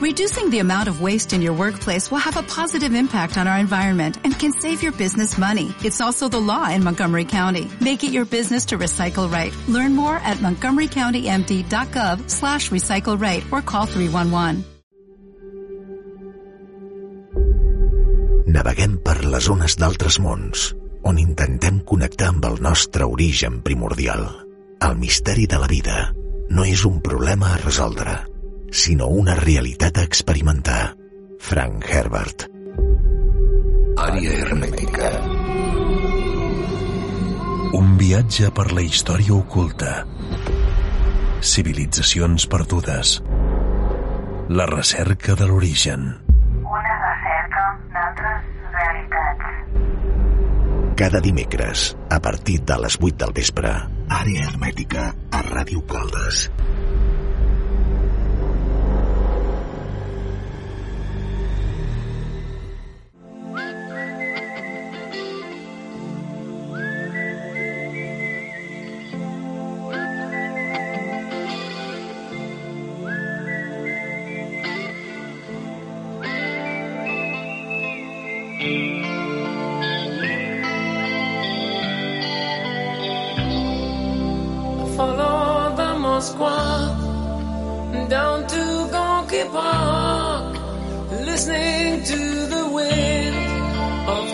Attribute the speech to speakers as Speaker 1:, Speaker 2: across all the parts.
Speaker 1: Reducing the amount of waste in your workplace will have a positive impact on our environment and can save your business money. It's also the law in Montgomery County. Make it your business to recycle right. Learn more at montgomerycountymd.gov slash recycle right or call 311.
Speaker 2: Naveguem per les zones d'altres mons, on intentem connectar amb el nostre origen primordial. El misteri de la vida no és un problema a resoldre, sinó una realitat a experimentar. Frank Herbert.
Speaker 3: Àrea hermètica.
Speaker 4: Un viatge per la història oculta. Civilitzacions perdudes. La recerca de l'origen.
Speaker 5: Una recerca d'altres realitats.
Speaker 2: Cada dimecres, a partir de les 8 del vespre, Àrea Hermètica a Ràdio Caldes.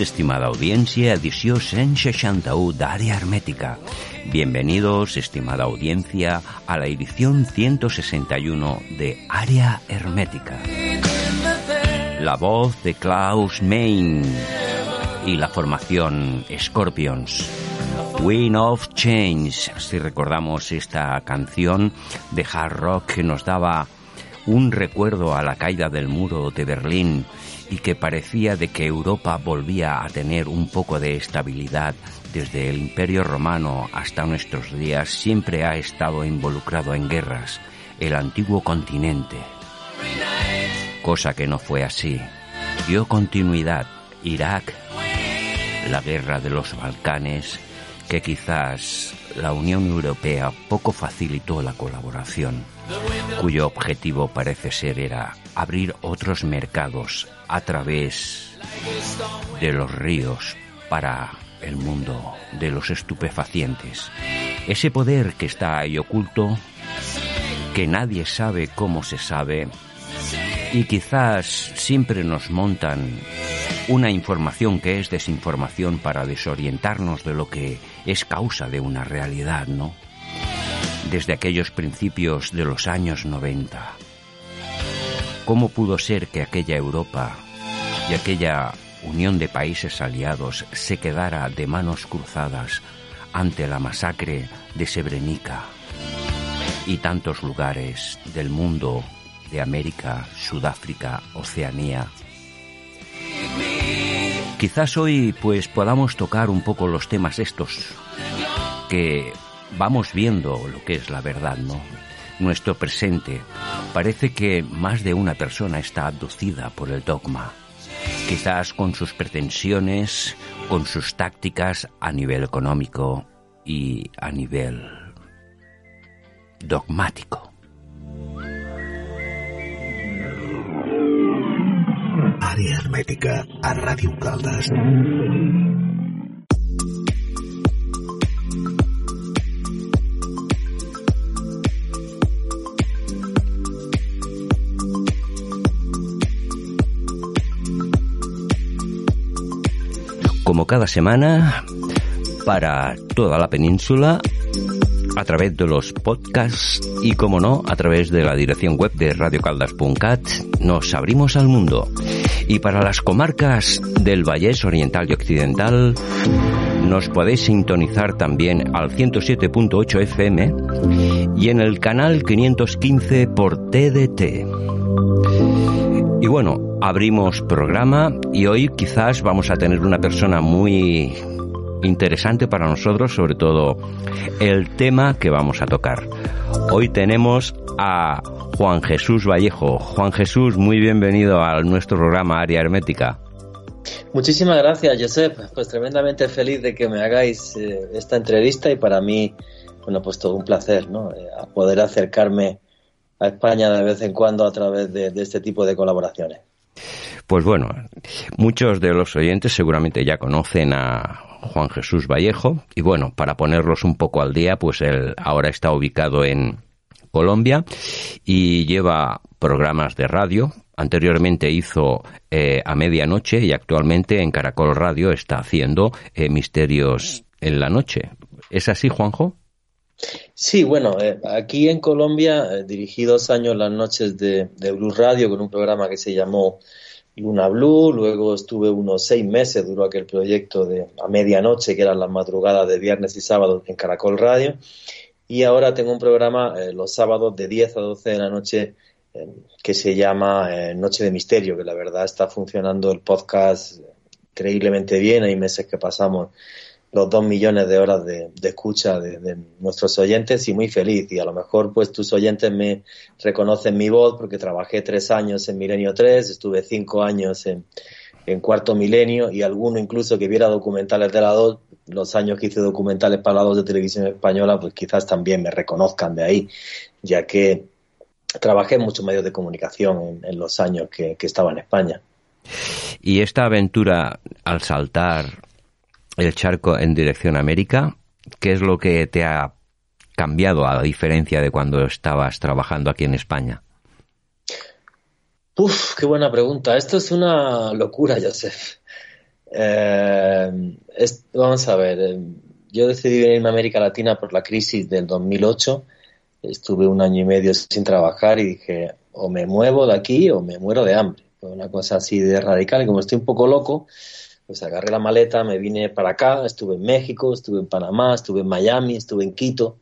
Speaker 6: Estimada audiencia, edició 161 d'Àrea Hermética. Bienvenidos, estimada audiencia, a la edición 161 de Área Hermética. La voz de Klaus Main y la formación Scorpions. Wind of Change, si recordamos esta canción de hard rock que nos daba un recuerdo a la caída del muro de Berlín y que parecía de que Europa volvía a tener un poco de estabilidad desde el Imperio Romano hasta nuestros días, siempre ha estado involucrado en guerras, el antiguo continente. Cosa que no fue así. Dio continuidad Irak, la guerra de los Balcanes, que quizás la Unión Europea poco facilitó la colaboración, cuyo objetivo parece ser era abrir otros mercados a través de los ríos para el mundo de los estupefacientes. Ese poder que está ahí oculto, que nadie sabe cómo se sabe, y quizás siempre nos montan una información que es desinformación para desorientarnos de lo que es causa de una realidad, ¿no? Desde aquellos principios de los años 90. ¿Cómo pudo ser que aquella Europa y aquella unión de países aliados se quedara de manos cruzadas ante la masacre de Srebrenica y tantos lugares del mundo de América, Sudáfrica, Oceanía? Quizás hoy pues podamos tocar un poco los temas estos que vamos viendo lo que es la verdad, ¿no? Nuestro presente, Parece que más de una persona está abducida por el dogma, quizás con sus pretensiones, con sus tácticas a nivel económico y a nivel dogmático.
Speaker 2: Àrea hermètica a Ràdio Caldes.
Speaker 6: Como cada semana, para toda la península, a través de los podcasts y, como no, a través de la dirección web de radiocaldas.cat, nos abrimos al mundo. Y para las comarcas del Vallés Oriental y Occidental, nos podéis sintonizar también al 107.8 FM y en el canal 515 por TDT. Y bueno, abrimos programa y hoy quizás vamos a tener una persona muy interesante para nosotros, sobre todo el tema que vamos a tocar. Hoy tenemos a Juan Jesús Vallejo. Juan Jesús, muy bienvenido a nuestro programa Área Hermética.
Speaker 7: Muchísimas gracias, Josep. Pues tremendamente feliz de que me hagáis eh, esta entrevista y para mí, bueno, pues todo un placer, ¿no? Eh, a poder acercarme a España de vez en cuando a través de, de este tipo de colaboraciones.
Speaker 6: Pues bueno, muchos de los oyentes seguramente ya conocen a Juan Jesús Vallejo. Y bueno, para ponerlos un poco al día, pues él ahora está ubicado en Colombia y lleva programas de radio. Anteriormente hizo eh, a medianoche y actualmente en Caracol Radio está haciendo eh, Misterios en la Noche. ¿Es así, Juanjo?
Speaker 7: Sí, bueno, eh, aquí en Colombia dirigí dos años las noches de, de Blue Radio con un programa que se llamó Luna Blue, luego estuve unos seis meses, duró aquel proyecto de a medianoche, que eran las madrugadas de viernes y sábado en Caracol Radio, y ahora tengo un programa eh, los sábados de 10 a 12 de la noche eh, que se llama eh, Noche de Misterio, que la verdad está funcionando el podcast increíblemente bien, hay meses que pasamos los dos millones de horas de, escucha de, nuestros oyentes y muy feliz. Y a lo mejor pues tus oyentes me reconocen mi voz porque trabajé tres años en Milenio 3, estuve cinco años en, en Cuarto Milenio y alguno incluso que viera documentales de la 2, los años que hice documentales para la 2 de televisión española, pues quizás también me reconozcan de ahí, ya que trabajé en muchos medios de comunicación en, en los años que, que estaba en España.
Speaker 6: Y esta aventura al saltar el charco en dirección a América, ¿qué es lo que te ha cambiado a diferencia de cuando estabas trabajando aquí en España?
Speaker 7: Uf, qué buena pregunta. Esto es una locura, Joseph. Eh, vamos a ver, eh, yo decidí venirme a América Latina por la crisis del 2008. Estuve un año y medio sin trabajar y dije, o me muevo de aquí o me muero de hambre. Fue una cosa así de radical y como estoy un poco loco, pues agarré la maleta, me vine para acá, estuve en México, estuve en Panamá, estuve en Miami, estuve en Quito.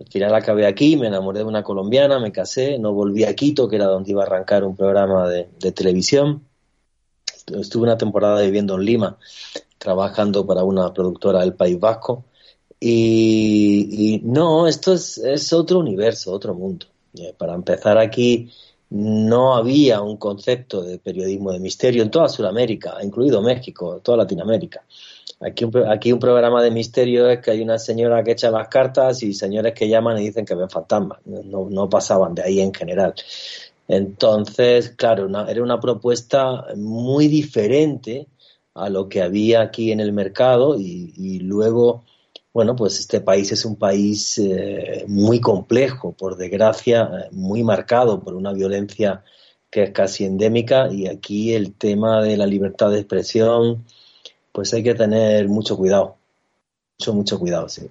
Speaker 7: Al final acabé aquí, me enamoré de una colombiana, me casé, no volví a Quito, que era donde iba a arrancar un programa de televisión. Estuve una temporada viviendo en Lima, trabajando para una productora del País Vasco. Y, no, esto es, es, otro universo, otro mundo. Para empezar aquí, no había un concepto de periodismo de misterio en toda Sudamérica, incluido México, toda Latinoamérica. Aquí un, aquí un programa de misterio es que hay una señora que echa las cartas y señores que llaman y dicen que ven fantasmas. No, no pasaban de ahí en general. Entonces, claro, era una propuesta muy diferente a lo que había aquí en el mercado y, y luego, bueno, pues este país es un país eh, muy complejo, por desgracia, muy marcado por una violencia que es casi endémica y aquí el tema de la libertad de expresión, pues hay que tener mucho cuidado, mucho, mucho cuidado, sí.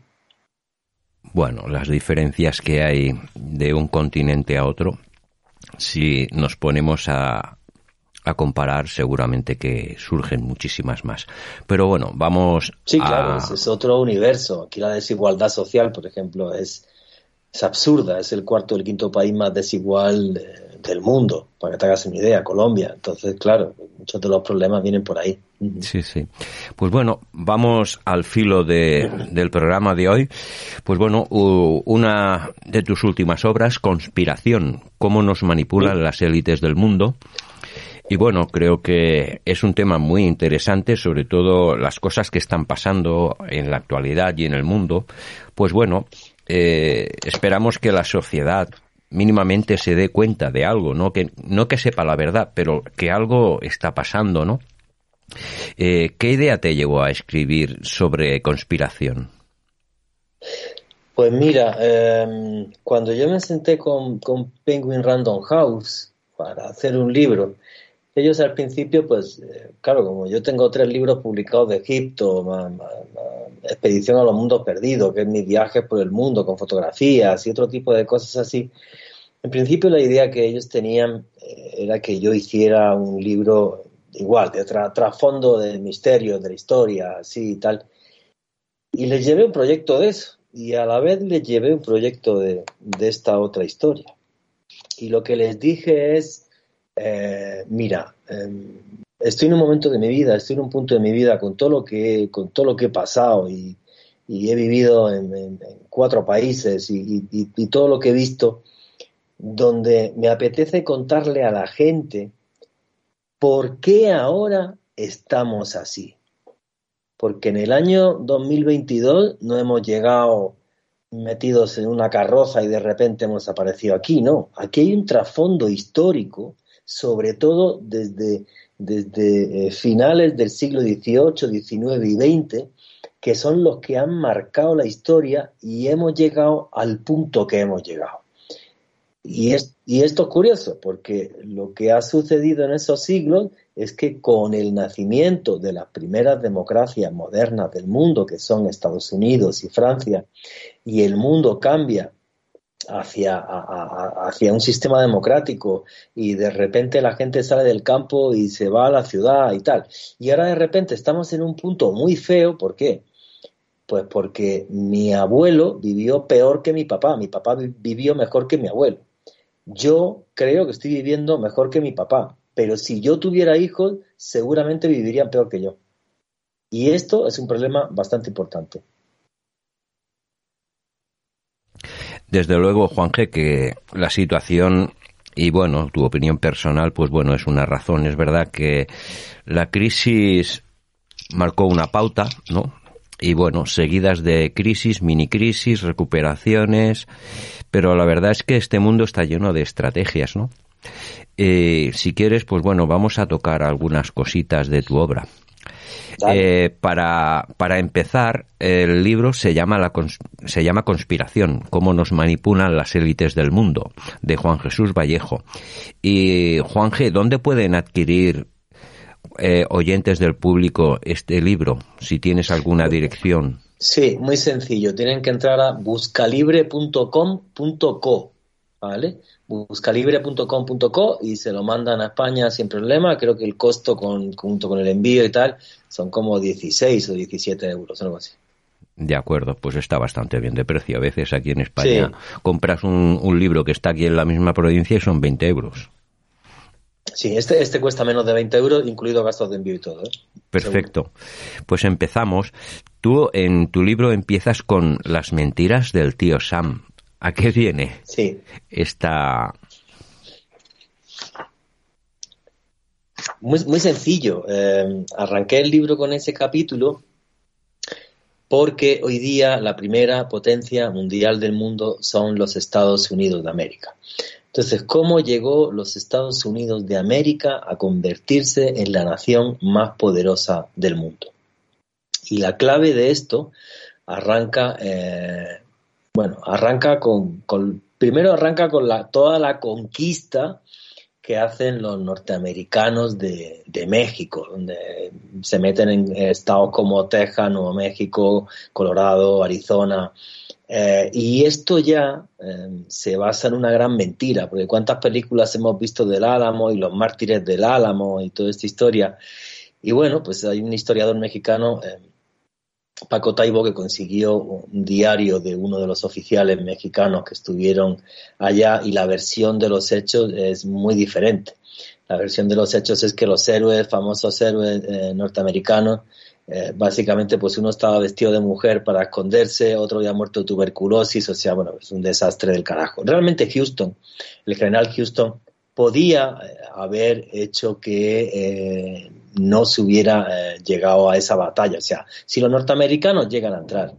Speaker 6: Bueno, las diferencias que hay de un continente a otro, si nos ponemos a, a comparar, seguramente que surgen muchísimas más. Pero bueno, vamos.
Speaker 7: Sí, claro, a... es, es, otro universo. Aquí la desigualdad social, por ejemplo, es, es absurda. Es el cuarto o el quinto país más desigual del mundo, para que te hagas una idea, Colombia. Entonces, claro, muchos de los problemas vienen por ahí.
Speaker 6: Sí, sí. Pues bueno, vamos al filo de, del programa de hoy. Pues bueno, una de tus últimas obras, Conspiración, cómo nos manipulan las élites del mundo. Y bueno, creo que es un tema muy interesante, sobre todo las cosas que están pasando en la actualidad y en el mundo. Pues bueno, eh, esperamos que la sociedad mínimamente se dé cuenta de algo, no que no que sepa la verdad, pero que algo está pasando, ¿no? Eh, ¿Qué idea te llevó a escribir sobre conspiración?
Speaker 7: Pues mira, em, cuando yo me senté con, con Penguin Random House para hacer un libro, ellos al principio, pues, eh, claro, como yo tengo tres libros publicados de Egipto, Expedición a los Mundos Perdidos, que es mi viaje por el mundo con fotografías y otro tipo de cosas así, en principio la idea que ellos tenían eh, era que yo hiciera un libro igual, de trasfondo del misterio, de la historia, así y tal. Y les llevé un proyecto de eso, y a la vez les llevé un proyecto de, de esta otra historia. Y lo que les dije es, eh, mira, em, estoy en un momento de mi vida, estoy en un punto de mi vida con todo lo que, con todo lo que he pasado y, he vivido en, cuatro países y, todo lo que he visto, donde me apetece contarle a la gente por qué ahora estamos así. Porque en el año 2022 no hemos llegado metidos en una carroza y de repente hemos aparecido aquí, no. Aquí hay un trasfondo histórico sobre todo desde, desde eh, finales del siglo XVIII, XIX y XX, que son los que han marcado la historia y hemos llegado al punto que hemos llegado. Y, es, y esto es curioso, porque lo que ha sucedido en esos siglos es que con el nacimiento de las primeras democracias modernas del mundo, que son Estados Unidos y Francia, y el mundo cambia hacia, hacia un sistema democrático y de repente la gente sale del campo y se va a la ciudad y tal. Y ahora de repente estamos en un punto muy feo, ¿por qué? Pues porque mi abuelo vivió peor que mi papá, mi papá vivió mejor que mi abuelo. Yo creo que estoy viviendo mejor que mi papá, pero si yo tuviera hijos, seguramente vivirían peor que yo. Y esto es un problema bastante importante.
Speaker 6: Desde luego, Juanje, que la situación y bueno, tu opinión personal, pues bueno, es una razón. Es verdad que la crisis marcó una pauta, ¿no? Y bueno, seguidas de crisis, mini crisis, recuperaciones, pero la verdad es que este mundo está lleno de estrategias, ¿no? Eh, si quieres, pues bueno, vamos a tocar algunas cositas de tu obra. Eh, para, para empezar, el libro se llama, la, se llama Conspiración, cómo nos manipulan las élites del mundo, de Juan Jesús Vallejo. Y Juan G, ¿dónde pueden adquirir eh, oyentes del público este libro, si tienes alguna dirección?
Speaker 7: Sí, muy sencillo. Tienen que entrar a buscalibre.com.co, ¿vale? buscalibre.com.co y se lo mandan a España sin problema. Creo que el costo con, junto con el envío y tal son como 16 o 17 euros, algo así.
Speaker 6: De acuerdo, pues está bastante bien de precio. A veces aquí en España compras un, un, libro que está aquí en la misma provincia y son 20 euros.
Speaker 7: Sí, este, este cuesta menos de 20 euros, incluido gastos de envío y todo. ¿eh?
Speaker 6: Perfecto. Pues empezamos. Tú en tu libro empiezas con las mentiras del tío Sam. ¿A qué viene
Speaker 7: sí.
Speaker 6: esta...?
Speaker 7: Muy, muy sencillo. Eh, arranqué el libro con ese capítulo porque hoy día la primera potencia mundial del mundo son los Estados Unidos de América. Entonces, ¿cómo llegó los Estados Unidos de América a convertirse en la nación más poderosa del mundo? Y la clave de esto arranca eh, bueno, arranca con, primero arranca con la, toda la conquista que hacen los norteamericanos de, México, donde se meten en estados como Texas, Nuevo México, Colorado, Arizona. Eh, y esto ya eh, se basa en una gran mentira, porque cuántas películas hemos visto del Álamo y los mártires del Álamo y toda esta historia. Y bueno, pues hay un historiador mexicano, eh, Paco Taibo que consiguió un diario de uno de los oficiales mexicanos que estuvieron allá y la versión de los hechos es muy diferente. La versión de los hechos es que los héroes, famosos héroes eh, norteamericanos, eh, básicamente pues uno estaba vestido de mujer para esconderse, otro había muerto de tuberculosis, o sea, bueno, es un desastre del carajo. Realmente Houston, el general Houston, podía eh, haber hecho que no se hubiera llegado a esa batalla. O sea, si los norteamericanos llegan a entrar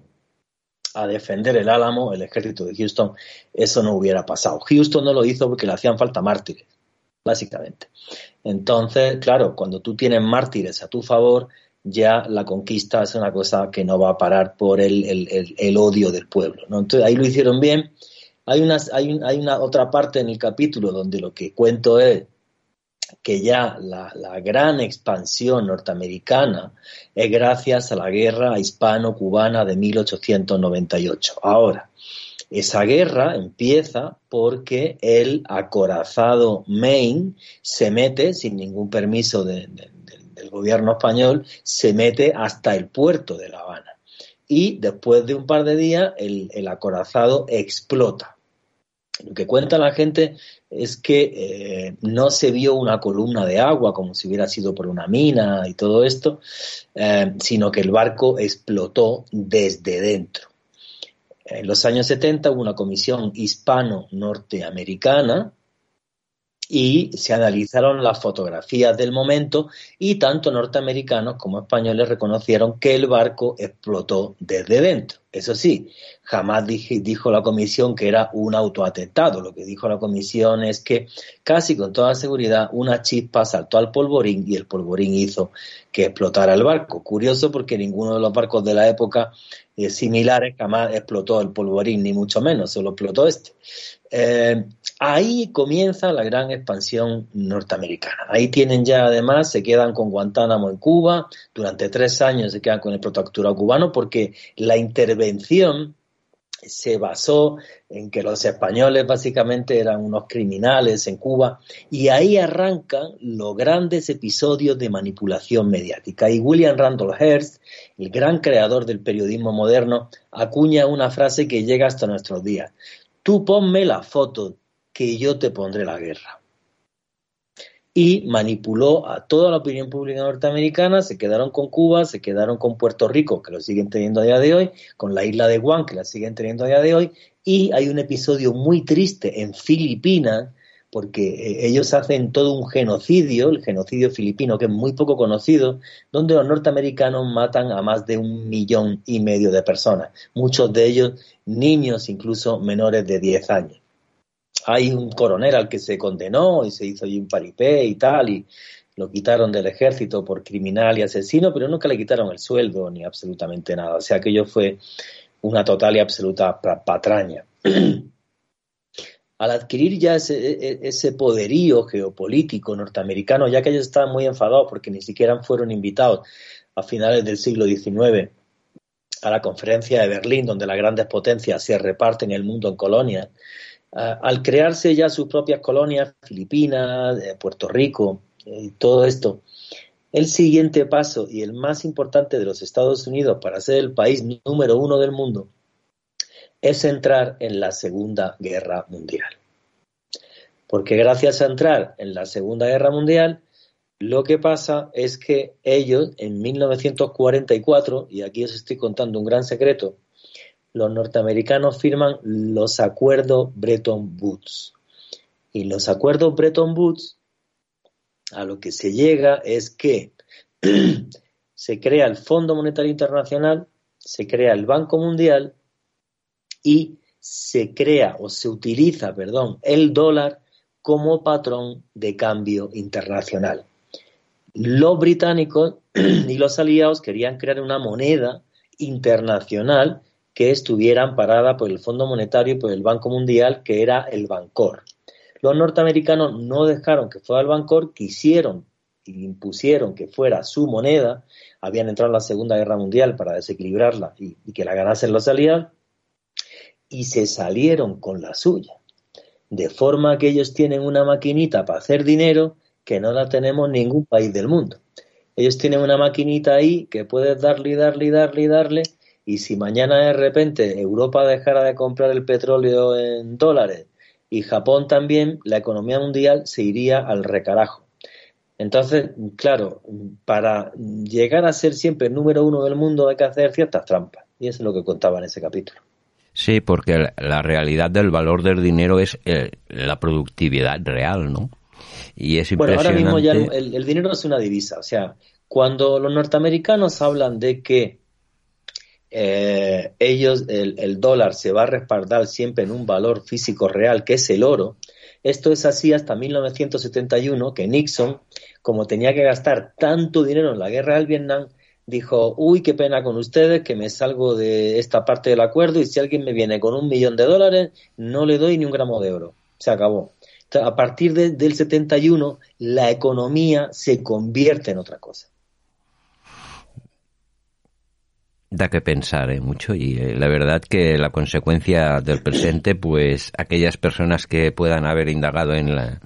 Speaker 7: a defender el Álamo, el ejército de Houston, eso no hubiera pasado. Houston no lo hizo porque le hacían falta mártires básicamente. Entonces, claro, cuando tú tienes mártires a tu favor, ya la conquista es una cosa que no va a parar por el, odio del pueblo. Entonces, ahí lo hicieron bien. Hay una, hay, hay una otra parte en el capítulo donde lo que cuento es que ya la, gran expansión norteamericana es gracias a la guerra hispano-cubana de 1898. Ahora, esa guerra empieza porque el acorazado Maine se mete, sin ningún permiso del gobierno español, se mete hasta el puerto de La Habana. Y después de un par de días, el, acorazado explota. Lo que cuenta la gente es que eh, no se vio una columna de agua como si hubiera sido por una mina y todo esto, eh, sino que el barco explotó desde dentro. En los años 70 hubo una comisión hispano-norteamericana y se analizaron las fotografías del momento y tanto norteamericanos como españoles reconocieron que el barco explotó desde dentro. Eso sí, jamás dijo la comisión que era un autoatentado. Lo que dijo la comisión es que casi con toda seguridad una chispa saltó al polvorín y el polvorín hizo que explotara el barco. Curioso porque ninguno de los barcos de la época eh, similares jamás explotó el polvorín, ni mucho menos, solo explotó este. Eh, ahí comienza la gran expansión norteamericana. Ahí tienen ya además, se quedan con Guantánamo en Cuba, durante tres años se quedan con el protectorado cubano porque la intervención se basó en que los españoles básicamente eran unos criminales en Cuba y ahí arrancan los grandes episodios de manipulación mediática. Y William Randolph Hearst, el gran creador del periodismo moderno, acuña una frase que llega hasta nuestros días. Tú ponme la foto que yo te pondré la guerra. Y manipuló a toda la opinión pública norteamericana, se quedaron con Cuba, se quedaron con Puerto Rico, que lo siguen teniendo a día de hoy, con la isla de Guam, que la siguen teniendo a día de hoy, y hay un episodio muy triste en Filipinas, porque eh, ellos hacen todo un genocidio, el genocidio filipino, que es muy poco conocido, donde los norteamericanos matan a más de un millón y medio de personas, muchos de ellos niños incluso menores de 10 años hay un coronel al que se condenó y se hizo ahí un paripé y tal, y lo quitaron del ejército por criminal y asesino, pero nunca le quitaron el sueldo ni absolutamente nada. O sea, aquello fue una total y absoluta patraña. Al adquirir ya ese, e, e, ese poderío geopolítico norteamericano, ya que ellos estaban muy enfadados porque ni siquiera fueron invitados a finales del siglo XIX a la conferencia de Berlín, donde las grandes potencias se reparten el mundo en colonias, al crearse ya sus propias colonias, Filipinas, eh, Puerto Rico, y todo esto, el siguiente paso y el más importante de los Estados Unidos para ser el país número uno del mundo es entrar en la Segunda Guerra Mundial. Porque gracias a entrar en la Segunda Guerra Mundial, lo que pasa es que ellos en 1944, y aquí os estoy contando un gran secreto, los norteamericanos firman los acuerdos Bretton Woods. Y los acuerdos Bretton Woods, a lo que se llega es que se crea el Fondo Monetario Internacional, se crea el Banco Mundial y se crea o se utiliza, perdón, el dólar como patrón de cambio internacional. Los británicos y los aliados querían crear una moneda internacional que estuviera amparada por el Fondo Monetario y por el Banco Mundial, que era el Bancor. Los norteamericanos no dejaron que fuera el Bancor, quisieron y impusieron que fuera su moneda, habían entrado en la Segunda Guerra Mundial para desequilibrarla y, y que la ganasen los aliados, y se salieron con la suya. De forma que ellos tienen una maquinita para hacer dinero que no la tenemos ningún país del mundo. Ellos tienen una maquinita ahí que puedes darle y darle y darle y darle y si mañana de repente Europa dejara de comprar el petróleo en dólares y Japón también, la economía mundial se iría al recarajo. Entonces, claro, para llegar a ser siempre el número uno del mundo hay que hacer ciertas trampas. Y eso es lo que contaba en ese capítulo.
Speaker 6: Sí, porque la realidad del valor del dinero es eh, la productividad real, ¿no? Y es
Speaker 7: Bueno, ahora mismo ya
Speaker 6: impresionante.
Speaker 7: el, el dinero es una divisa. O sea, cuando los norteamericanos hablan de que eh, ellos, el, el dólar se va a respaldar siempre en un valor físico real, que es el oro, esto es así hasta 1971, que Nixon, como tenía que gastar tanto dinero en la guerra del Vietnam, dijo, uy, qué pena con ustedes, que me salgo de esta parte del acuerdo y si alguien me viene con un millón de dólares, no le doy ni un gramo de oro. Se acabó. A partir de- del 71, la economía se convierte en otra cosa.
Speaker 6: Da que pensar ¿eh? mucho y eh, la verdad que la consecuencia del presente, pues aquellas personas que puedan haber indagado en la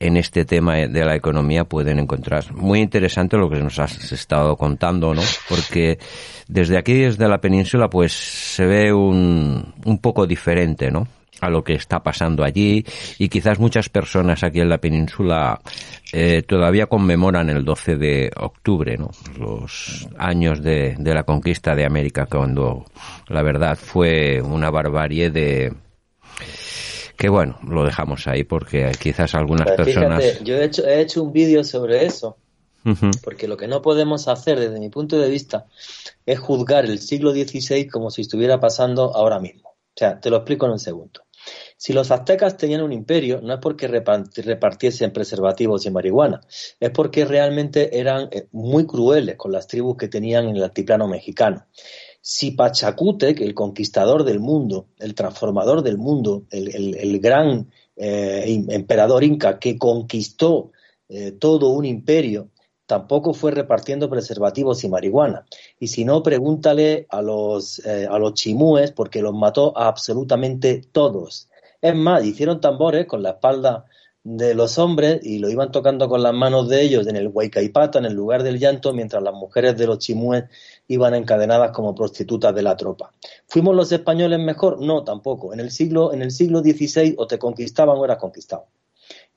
Speaker 6: en este tema de la economía pueden encontrar muy interesante lo que nos has estado contando, ¿no? Porque desde aquí, desde la península, pues se ve un, un poco diferente, ¿no? a lo que está pasando allí y quizás muchas personas aquí en la península eh, todavía conmemoran el 12 de octubre, ¿no? los años de, de la conquista de América, cuando la verdad fue una barbarie de que bueno, lo dejamos ahí porque quizás algunas
Speaker 7: Pues
Speaker 6: personas...
Speaker 7: Fíjate, yo he hecho, he hecho un vídeo sobre eso, porque lo que no podemos hacer desde mi punto de vista es juzgar el siglo XVI como si estuviera pasando ahora mismo. O sea, te lo explico en un segundo. Si los aztecas tenían un imperio, no es porque repa- repartiesen preservativos y marihuana, es porque realmente eran eh, muy crueles con las tribus que tenían en el altiplano mexicano. Si Pachacútec, el conquistador del mundo, el transformador del mundo, el, gran eh, emperador inca que conquistó eh, todo un imperio, tampoco fue repartiendo preservativos y marihuana. Y si no, pregúntale a los, eh, a los chimúes, porque los mató a absolutamente todos. Es más, hicieron tambores con la espalda de los hombres y lo iban tocando con las manos de ellos en el Huaycaipata, en el lugar del llanto, mientras las mujeres de los chimúes iban encadenadas como prostitutas de la tropa. ¿Fuimos los españoles mejor? No, tampoco. En el siglo, en el siglo XVI o te conquistaban o eras conquistado.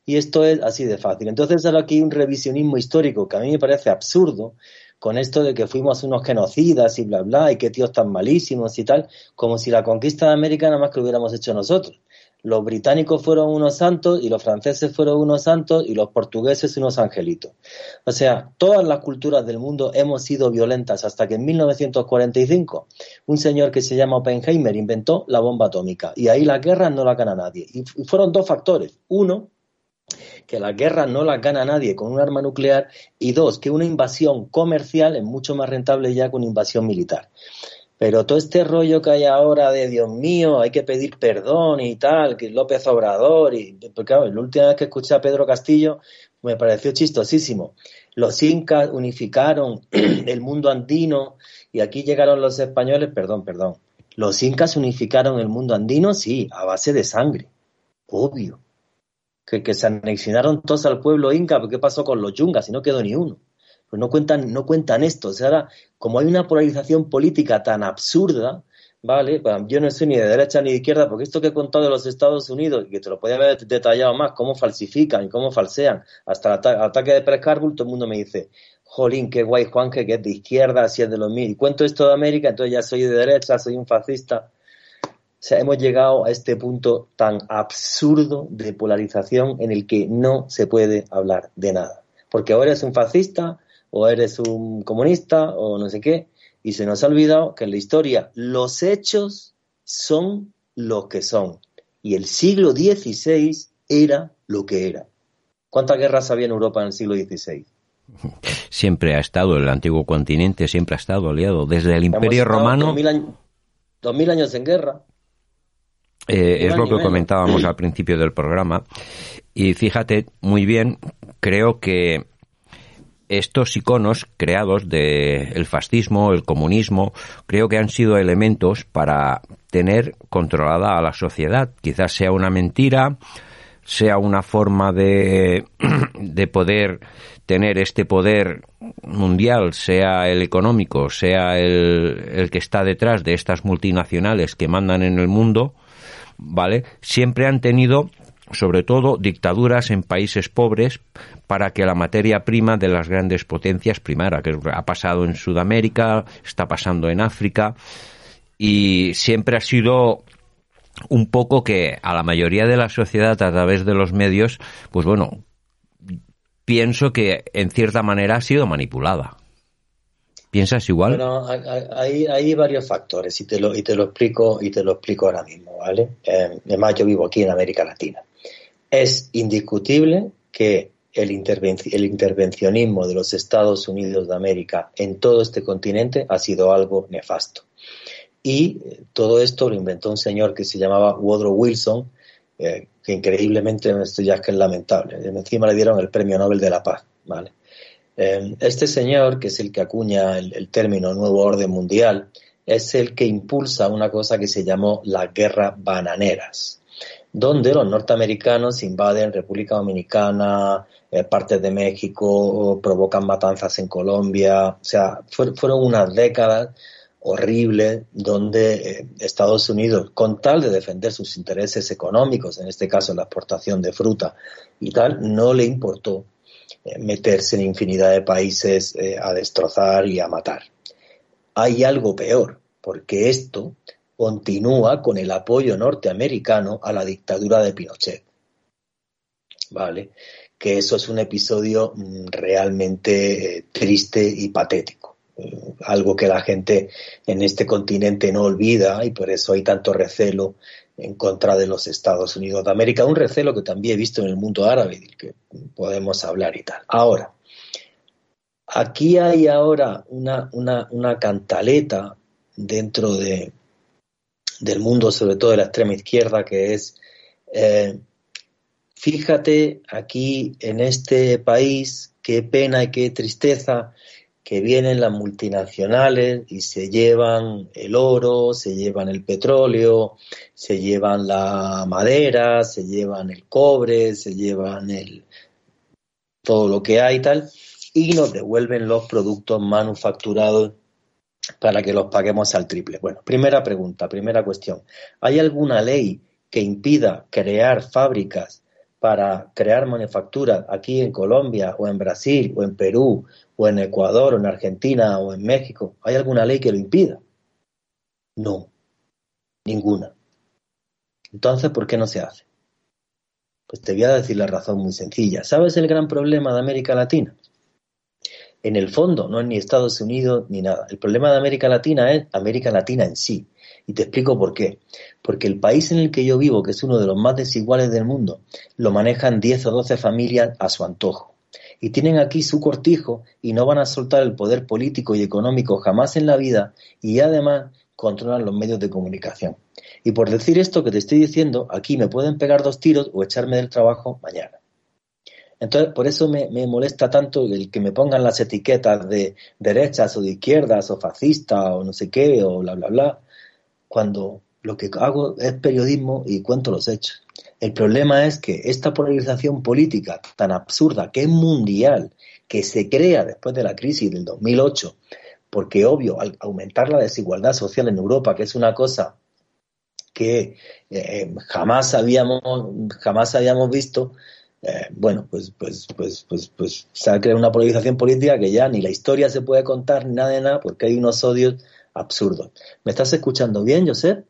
Speaker 7: Y esto es así de fácil. Entonces ahora aquí un revisionismo histórico que a mí me parece absurdo con esto de que fuimos unos genocidas y bla bla y que tíos tan malísimos y tal, como si la conquista de América nada más que lo hubiéramos hecho nosotros. Los británicos fueron unos santos y los franceses fueron unos santos y los portugueses unos angelitos. O sea, todas las culturas del mundo hemos sido violentas hasta que en 1945 un señor que se llama Oppenheimer inventó la bomba atómica y ahí las guerras no la gana nadie. Y fueron dos factores. Uno, que las guerras no las gana nadie con un arma nuclear y dos, que una invasión comercial es mucho más rentable ya que una invasión militar. Pero todo este rollo que hay ahora de Dios mío, hay que pedir perdón y tal, que López Obrador, y porque claro, la última vez que escuché a Pedro Castillo me pareció chistosísimo. Los incas unificaron el mundo andino y aquí llegaron los españoles, perdón, perdón. Los incas unificaron el mundo andino, sí, a base de sangre, obvio que, que se anexionaron todos al pueblo inca, pero ¿qué pasó con los yungas? Si no quedó ni uno. Pues no cuentan, no cuentan esto. O sea, ahora, como hay una polarización política tan absurda, ¿vale? Yo no soy ni de derecha ni de izquierda, porque esto que he contado de los Estados Unidos, y que te lo podía haber detallado más, cómo falsifican y cómo falsean, hasta el ata- ataque de Harbor, todo el mundo me dice, jolín, qué guay Juanje, que es de izquierda, así es de los míos. Y cuento esto de América, entonces ya soy de derecha, soy un fascista. O sea, hemos llegado a este punto tan absurdo de polarización en el que no se puede hablar de nada. Porque o eres un fascista, o eres un comunista, o no sé qué, y se nos ha olvidado que en la historia los hechos son lo que son. Y el siglo XVI era lo que era. ¿Cuántas guerras había en Europa en el siglo XVI?
Speaker 6: Siempre ha estado, el antiguo continente siempre ha estado aliado. Desde el
Speaker 7: Hemos
Speaker 6: Imperio Romano,
Speaker 7: 2000 años, 2000 años en guerra.
Speaker 6: eh, es lo que comentábamos al principio del programa. Y fíjate, muy bien, creo que estos iconos creados del el fascismo, el comunismo, creo que han sido elementos para tener controlada a la sociedad. Quizás sea una mentira, sea una forma de, de poder tener este poder mundial, sea el económico, sea el, el que está detrás de estas multinacionales que mandan en el mundo, ¿vale? Siempre han tenido sobre todo dictaduras en países pobres para que la materia prima de las grandes potencias primara, que ha pasado en Sudamérica, está pasando en África y siempre ha sido un poco que a la mayoría de la sociedad a través de los medios, pues bueno, pienso que en cierta manera ha sido manipulada. ¿Piensas igual?
Speaker 7: Bueno, hay, varios factores y te lo y te lo explico y te lo explico ahora mismo, ¿vale? Eh, además yo vivo aquí en América Latina. Es indiscutible que el, el intervencionismo de los Estados Unidos de América en todo este continente ha sido algo nefasto. Y eh, todo esto lo inventó un señor que se llamaba Woodrow Wilson, eh, que increíblemente, esto ya es que es lamentable, encima le dieron el Premio Nobel de la Paz. ¿vale? Eh, este señor, que es el que acuña el, término Nuevo Orden Mundial, es el que impulsa una cosa que se llamó la guerra bananeras, donde los norteamericanos invaden República Dominicana, partes de México, provocan matanzas en Colombia, o sea, fueron unas décadas horrible donde eh, Estados Unidos, con tal de defender sus intereses económicos, en este caso la exportación de fruta y tal, no le importó eh, meterse en infinidad de países eh, a destrozar y a matar. Hay algo peor, porque esto continúa con el apoyo norteamericano a la dictadura de Pinochet. ¿Vale? Que eso es un episodio mm, realmente triste y patético algo que la gente en este continente no olvida y por eso hay tanto recelo en contra de los Estados Unidos de América, un recelo que también he visto en el mundo árabe, del que podemos hablar y tal. Ahora, aquí hay ahora una, una, cantaleta dentro de, del mundo, sobre todo de la extrema izquierda, que es, eh, fíjate aquí en este país, qué pena y qué tristeza que vienen las multinacionales y se llevan el oro, se llevan el petróleo, se llevan la madera, se llevan el cobre, se llevan el todo lo que hay y tal, y nos devuelven los productos manufacturados para que los paguemos al triple. Bueno, primera pregunta, primera cuestión. ¿Hay alguna ley que impida crear fábricas para crear manufacturas aquí en Colombia o en Brasil o en Perú o en Ecuador o en Argentina o en México? ¿Hay alguna ley que lo impida? No, ninguna. Entonces, ¿por qué no se hace? Pues te voy a decir la razón muy sencilla. ¿Sabes el gran problema de América Latina? En el fondo no es ni Estados Unidos ni nada. El problema de América Latina es América Latina en sí. Y te explico por qué. Porque el país en el que yo vivo, que es uno de los más desiguales del mundo, lo manejan 10 o 12 familias a su antojo. Y tienen aquí su cortijo y no van a soltar el poder político y económico jamás en la vida y además controlan los medios de comunicación. Y por decir esto que te estoy diciendo, aquí me pueden pegar dos tiros o echarme del trabajo mañana. Entonces, por eso me, molesta tanto el que me pongan las etiquetas de derechas o de izquierdas o fascista o no sé qué o bla, bla, bla, cuando lo que hago es periodismo y cuento los hechos. El problema es que esta polarización política tan absurda, que es mundial, que se crea después de la crisis del 2008, porque obvio, al aumentar la desigualdad social en Europa, que es una cosa que eh, jamás habíamos jamás habíamos visto, eh, bueno, pues, pues, pues, pues, pues se ha creado una polarización política que ya ni la historia se puede contar ni nada de nada, porque hay unos odios absurdo. ¿Me estás escuchando bien, Josep?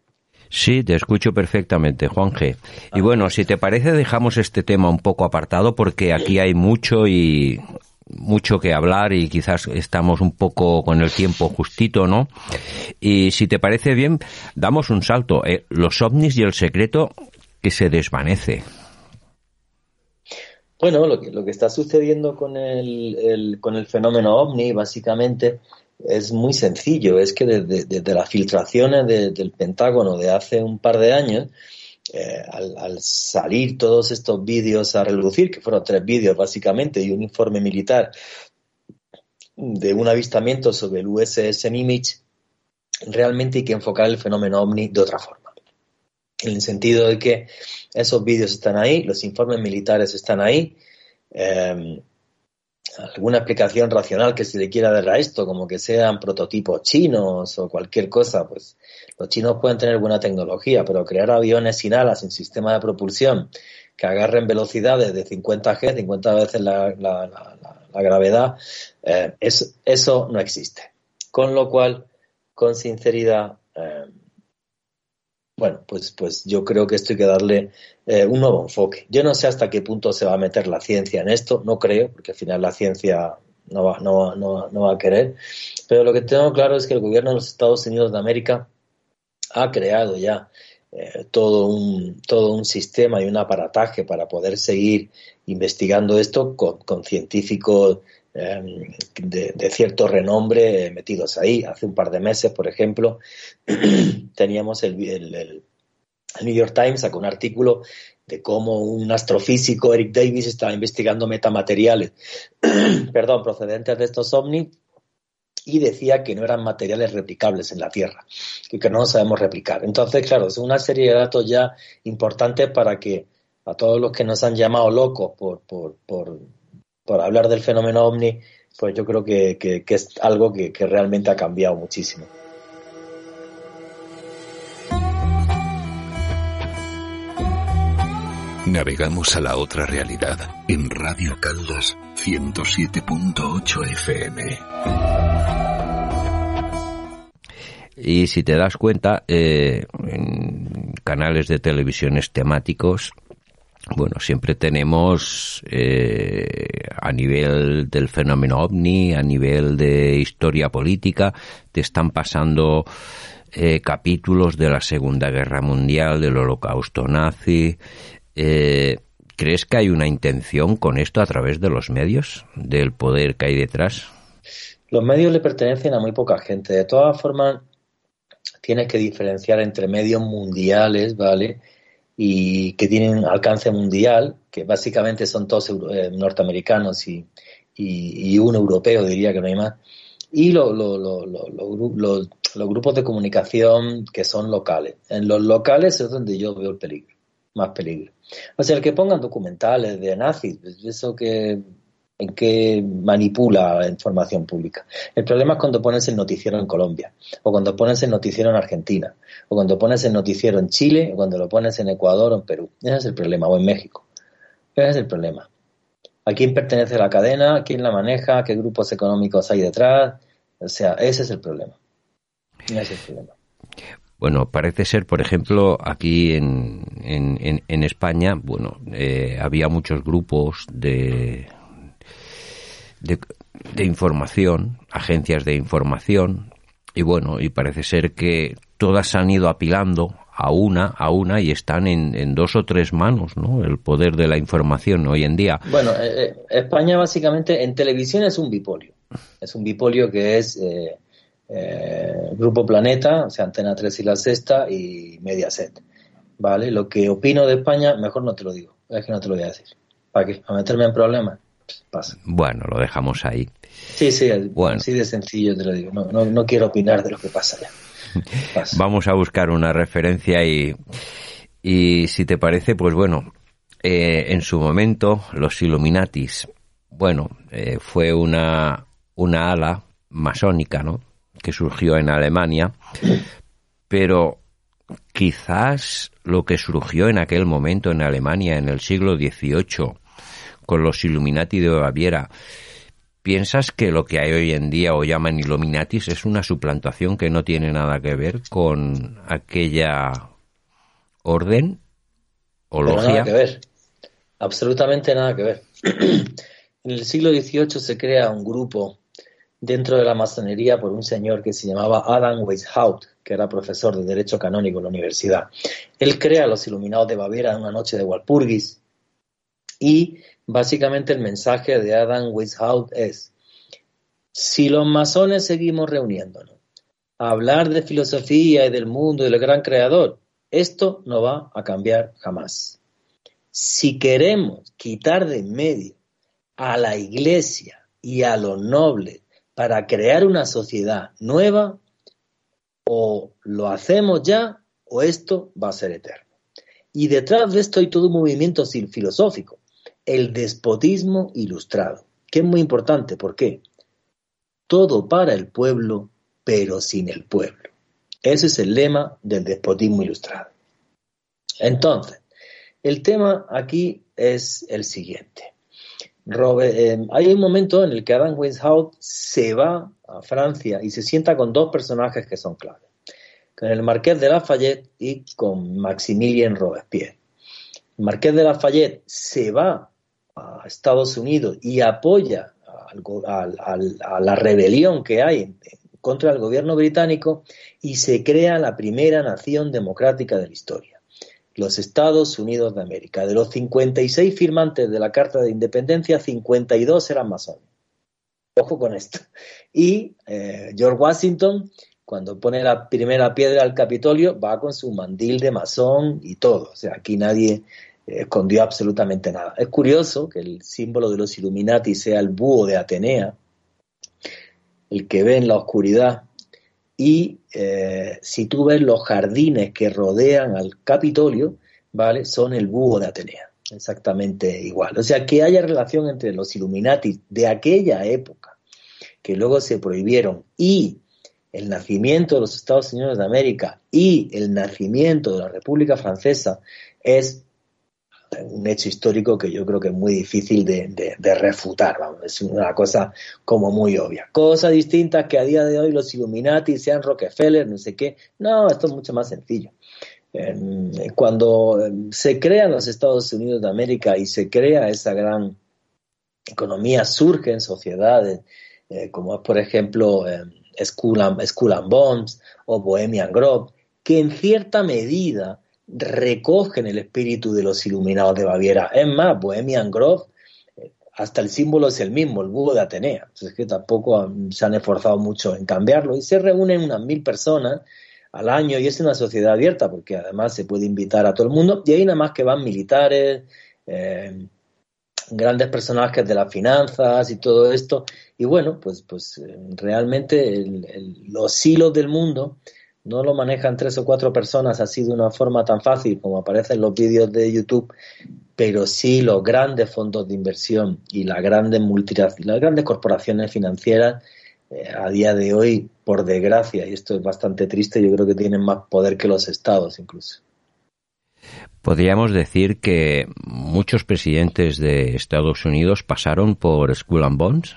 Speaker 6: Sí, te escucho perfectamente, Juan G. Y bueno, si te parece, dejamos este tema un poco apartado porque aquí hay mucho y mucho que hablar y quizás estamos un poco con el tiempo justito, ¿no? Y si te parece bien, damos un salto. Eh, los ovnis y el secreto que se desvanece.
Speaker 7: Bueno, lo que, lo que está sucediendo con el, con el fenómeno ovni, básicamente, es muy sencillo. Es que desde, las filtraciones del Pentágono de hace un par de años, eh, al, salir todos estos vídeos a relucir, que fueron tres vídeos básicamente y un informe militar de un avistamiento sobre el USS Nimitz, realmente hay que enfocar el fenómeno ovni de otra forma. En el sentido de que esos vídeos están ahí, los informes militares están ahí. Eh, alguna explicación racional que se le quiera dar a esto, como que sean prototipos chinos o cualquier cosa, pues los chinos pueden tener buena tecnología, pero crear aviones sin alas, sin sistema de propulsión, que agarren velocidades de 50G, 50 veces la, gravedad, eh, eso no existe. Con lo cual, con sinceridad, eh, bueno, pues, pues yo creo que esto hay que darle eh, un nuevo enfoque. Yo no sé hasta qué punto se va a meter la ciencia en esto, no creo, porque al final la ciencia no va, no, no, no va a querer. Pero lo que tengo claro es que el gobierno de los Estados Unidos de América ha creado ya eh, todo, un, todo un sistema y un aparataje para poder seguir investigando esto con, con científicos Em, de, cierto renombre metidos ahí. Hace un par de meses, por ejemplo, teníamos el, el, New York Times sacó un artículo de cómo un astrofísico, Eric Davis, estaba investigando metamateriales, perdón, procedentes de estos ovnis y decía que no eran materiales replicables en la Tierra y que no los sabemos replicar. Entonces, claro, es una serie de datos ya importantes para que a todos los que nos han llamado locos por, por, por por hablar del fenómeno ovni, pues yo creo que, es algo que, que realmente ha cambiado muchísimo.
Speaker 3: Navegamos a la otra realidad en Radio Caldas 107.8 FM.
Speaker 6: Y si te das cuenta, eh, en canales de televisiones temáticos bueno, siempre tenemos eh, a nivel del fenómeno ovni, a nivel de historia política, te están pasando eh, capítulos de la Segunda Guerra Mundial, del Holocausto nazi. Eh, ¿Crees que hay una intención con esto a través de los medios, del poder que hay detrás?
Speaker 7: Los medios le pertenecen a muy poca gente. De todas formas, tienes que diferenciar entre medios mundiales, ¿vale? Y que tienen alcance mundial, que básicamente son todos eh, norteamericanos y, y, un europeo, diría que no hay más, y los grupos de comunicación que son locales. En los locales es donde yo veo el peligro, más peligro. O sea, el que pongan documentales de nazis, pues, eso que en qué manipula la información pública. El problema es cuando pones el noticiero en Colombia, o cuando pones el noticiero en Argentina, o cuando pones el noticiero en Chile, o cuando lo pones en Ecuador o en Perú. Ese es el problema, o en México. Ese es el problema. ¿A quién pertenece la cadena? ¿Quién la maneja? ¿Qué grupos económicos hay detrás? O sea, ese es el problema. Ese es el problema.
Speaker 6: Bueno, parece ser, por ejemplo, aquí en, en, España, bueno, eh, había muchos grupos de, de, información, agencias de información, y bueno, y parece ser que todas han ido apilando a una, a una y están en, dos o tres manos, ¿no? El poder de la información hoy en día.
Speaker 7: Bueno, eh, eh, España básicamente en televisión es un bipolio. Es un bipolio que es eh, Grupo Planeta, o sea, Antena 3 y La Sexta y Mediaset. ¿Vale? Lo que opino de España, mejor no te lo digo. Es que no te lo voy a decir. ¿Para qué? ¿A meterme en problemas?
Speaker 6: Bueno, lo dejamos ahí.
Speaker 7: Sí, sí, bueno. así de sencillo te lo digo. No, no, quiero opinar de lo que pasa ya.
Speaker 6: Vamos a buscar una referencia y, y si te parece, pues bueno, eh, en su momento los Illuminatis, bueno, eh, fue una, una ala masónica, ¿no? Que surgió en Alemania, pero quizás lo que surgió en aquel momento en Alemania en el siglo XVIII con los Illuminati de Baviera. ¿Piensas que lo que hay hoy en día o llaman Illuminatis es una suplantación que no tiene nada que ver con aquella orden o logia?
Speaker 7: Nada que ver, absolutamente nada que ver. en el siglo XVIII se crea un grupo dentro de la masonería por un señor que se llamaba Adam Weishaupt, que era profesor de Derecho Canónico en la universidad. Él crea los Iluminados de Baviera en una noche de Walpurgis y Básicamente el mensaje de Adam Weishaupt es, si los masones seguimos reuniéndonos a hablar de filosofía y del mundo y del gran creador, esto no va a cambiar jamás. Si queremos quitar de en medio a la iglesia y a los nobles para crear una sociedad nueva, o lo hacemos ya o esto va a ser eterno. Y detrás de esto hay todo un movimiento filosófico, el despotismo ilustrado, que es muy importante. ¿Por qué? Todo para el pueblo, pero sin el pueblo. Ese es el lema del despotismo ilustrado. Entonces, el tema aquí es el siguiente. Eh, hay un momento en el que Adam Weishaupt se va a Francia y se sienta con dos personajes que son clave, con el Marqués de Lafayette y con Maximilien Robespierre. El Marqués de Lafayette se va a Estados Unidos y apoya a la rebelión que hay contra el gobierno británico y se crea la primera nación democrática de la historia los Estados Unidos de América. De los 56 firmantes de la Carta de Independencia, 52 eran masones. Ojo con esto. Y eh, George Washington, cuando pone la primera piedra al Capitolio, va con su mandil de masón y todo. O sea, aquí nadie escondió absolutamente nada. Es curioso que el símbolo de los Illuminati sea el búho de Atenea, el que ve en la oscuridad y eh, si tú ves los jardines que rodean al Capitolio, ¿vale? Son el búho de Atenea, exactamente igual. O sea, que haya relación entre los Illuminati de aquella época, que luego se prohibieron, y el nacimiento de los Estados Unidos de América y el nacimiento de la República Francesa es un hecho histórico que yo creo que es muy difícil de, refutar, es una cosa como muy obvia. Cosas distintas que a día de hoy los Illuminati sean Rockefeller, no sé qué, no, esto es mucho más sencillo. cuando em, se crean los Estados Unidos de América y se crea esa gran economía, surgen sociedades eh, como es por ejemplo eh, School, and, Bonds o Bohemian Grove, que en cierta medida recogen el espíritu de los iluminados de Baviera. Es más, Bohemian Grove, eh, hasta el símbolo es el mismo, el búho de Atenea. Es que tampoco se han esforzado mucho en cambiarlo. Y se reúnen unas mil personas al año y es una sociedad abierta porque además se puede invitar a todo el mundo. Y ahí nada más que van militares, eh, grandes personajes de las finanzas y todo esto. Y bueno, pues, pues eh, realmente los hilos del mundo no lo manejan tres o cuatro personas así de una forma tan fácil como aparece en los vídeos de YouTube, pero sí los grandes fondos de inversión y las grandes las grandes corporaciones financieras eh, a día de hoy, por desgracia, y esto es bastante triste, yo creo que tienen más poder que los estados incluso.
Speaker 6: Podríamos decir que muchos presidentes de Estados Unidos pasaron por School and Bonds.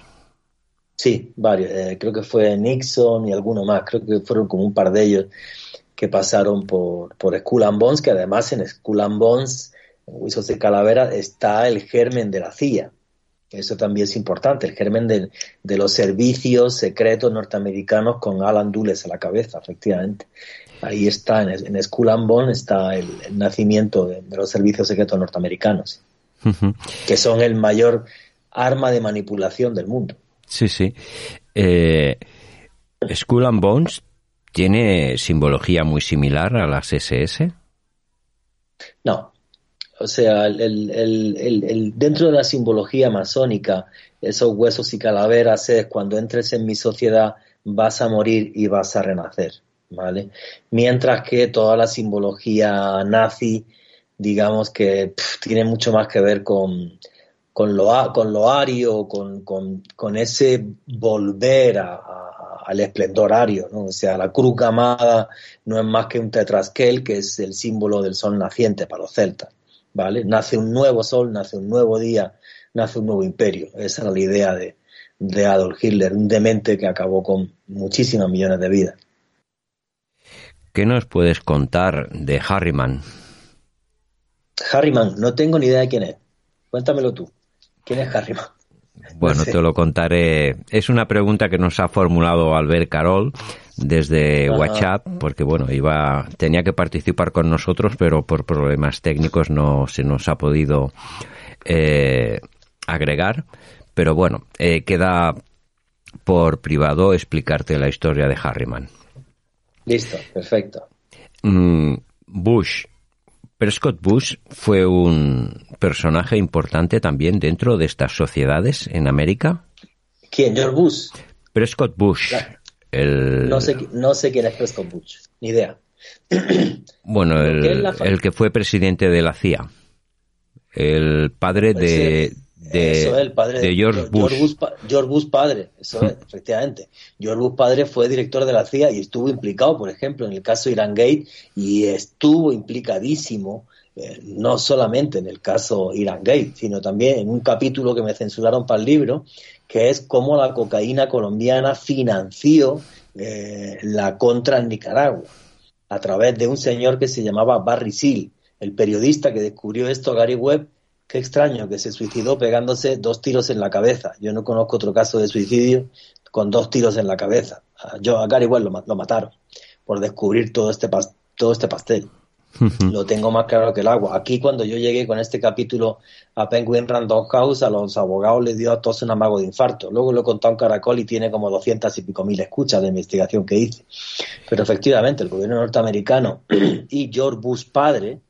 Speaker 7: Sí, varios. Eh, creo que fue Nixon y alguno más. Creo que fueron como un par de ellos que pasaron por, por Skull and Bones, que además en Skull and Bones, en Huesos de Calavera, está el germen de la CIA. Eso también es importante, el germen de, de los servicios secretos norteamericanos con Alan Dulles a la cabeza, efectivamente. Ahí está, en, en Skull and Bones está el, nacimiento de, los servicios secretos norteamericanos, que son el mayor arma de manipulación del mundo.
Speaker 6: Sí, sí. Eh, Skull and Bones tiene simbología muy similar a las SS.
Speaker 7: No. O sea, el, dentro de la simbología masónica, esos huesos y calaveras es cuando entres en mi sociedad vas a morir y vas a renacer, ¿vale? Mientras que toda la simbología nazi, digamos que tiene mucho más que ver con, con lo, con lo ario, con, con, ese volver al esplendor ario, ¿no? O sea, la cruz gamada no es más que un tetrasquel, que es el símbolo del sol naciente para los celtas, ¿vale? Nace un nuevo sol, nace un nuevo día, nace un nuevo imperio. Esa era la idea de, de Adolf Hitler, un demente que acabó con muchísimas millones de vidas.
Speaker 6: ¿Qué nos puedes contar de Harriman?
Speaker 7: Harriman, no tengo ni idea de quién es. Cuéntamelo tú. ¿Quién es Harriman?
Speaker 6: Bueno, te lo contaré. Es una pregunta que nos ha formulado Albert Carol desde WhatsApp, porque bueno, iba, tenía que participar con nosotros, pero por problemas técnicos no se nos ha podido eh, agregar. Pero bueno, eh, queda por privado explicarte la historia de Harriman.
Speaker 7: Listo, perfecto.
Speaker 6: Mm, Bush Prescott Bush fue un personaje importante también dentro de estas sociedades en América.
Speaker 7: ¿Quién? George Bush.
Speaker 6: Prescott Bush.
Speaker 7: No, sé, no sé quién es Prescott Bush, ni idea.
Speaker 6: Bueno, el que fue presidente de la CIA. El padre de, de,
Speaker 7: Eso es, el padre
Speaker 6: de George Bush.
Speaker 7: George Bush padre, eso es, efectivamente. George Bush padre fue director de la CIA y estuvo implicado, por ejemplo, en el caso Iran Gate y estuvo implicadísimo eh, no solamente en el caso Iran Gate, sino también en un capítulo que me censuraron para el libro, que es cómo la cocaína colombiana financió eh, la contra en Nicaragua a través de un señor que se llamaba Barry Seal, el periodista que descubrió esto, Gary Webb, qué extraño que se suicidó pegándose dos tiros en la cabeza. Yo no conozco otro caso de suicidio con dos tiros en la cabeza. Yo a Gary Webb lo, ma- lo mataron por descubrir todo este todo este pastel. Lo tengo más claro que el agua. Aquí cuando yo llegué con este capítulo a Penguin Random House, a los abogados les dio a todos un amago de infarto. Luego lo he contado en Caracol y tiene como 200 y pico mil escuchas de investigación que hice. Pero efectivamente, el gobierno norteamericano y George Bush padre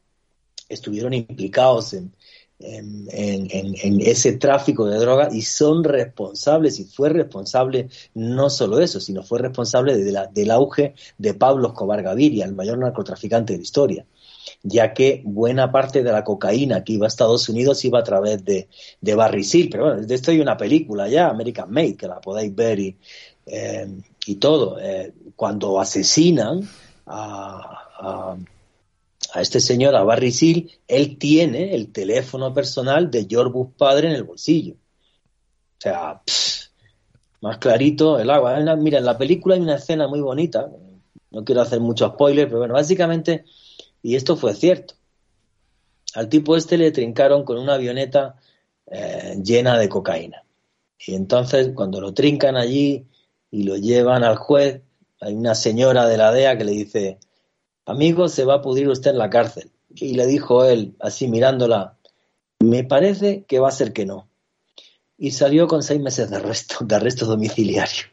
Speaker 7: estuvieron implicados en, en, ese tráfico de drogas y son responsables, y fue responsable no solo eso, sino fue responsable del auge de Pablo Escobar Gaviria, el mayor narcotraficante de la historia ya que buena parte de la cocaína que iba a Estados Unidos iba a través de, de Barry Seal. Pero bueno, de esto hay una película ya, American Made, que la podéis ver y, eh, y todo. Eh, cuando asesinan a- a este señor, a Barry Seal, él tiene el teléfono personal de George Bush padre en el bolsillo. O sea, más clarito el agua. Mira, en la película hay una escena muy bonita. No quiero hacer mucho spoiler, pero bueno, básicamente, y esto fue cierto. Al tipo este le trincaron con una avioneta eh, llena de cocaína. Y entonces, cuando lo trincan allí y lo llevan al juez, hay una señora de la DEA que le dice, amigo, se va a pudrir usted en la cárcel. Y le dijo él, así mirándola, me parece que va a ser que no. Y salió con seis meses de arresto, de arresto domiciliario.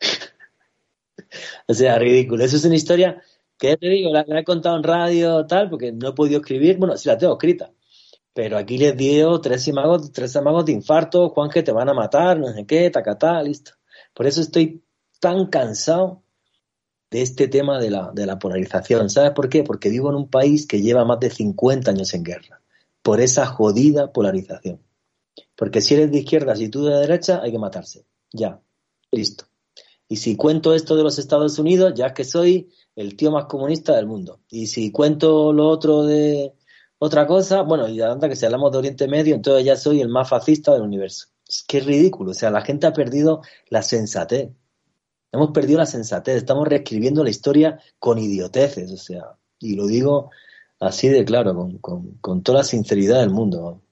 Speaker 7: o sea, ridículo. Eso es una historia que te digo, la, la he contado en radio tal, porque no he podido escribir, bueno, sí la tengo escrita. Pero aquí les dio tres amagos, tres amagos de infarto, Juan, que te van a matar, no sé qué, tacatá, listo. Por eso estoy tan cansado de este tema de la, de la polarización. ¿Sabes por qué? Porque vivo en un país que lleva más de 50 años en guerra. Por esa jodida polarización. Porque si eres de izquierda, si tú de derecha, hay que matarse. Ya. Listo. Y si cuento esto de los Estados Unidos, ya es que soy el tío más comunista del mundo. Y si cuento lo otro de otra cosa, bueno, y anda que si hablamos de Oriente Medio, entonces ya soy el más fascista del universo. Es que es ridículo. O sea, la gente ha perdido la sensatez. Hemos perdido la sensatez. Estamos reescribiendo la historia con idioteces. O sea, y lo digo así de claro, con, con, con toda la sinceridad del mundo.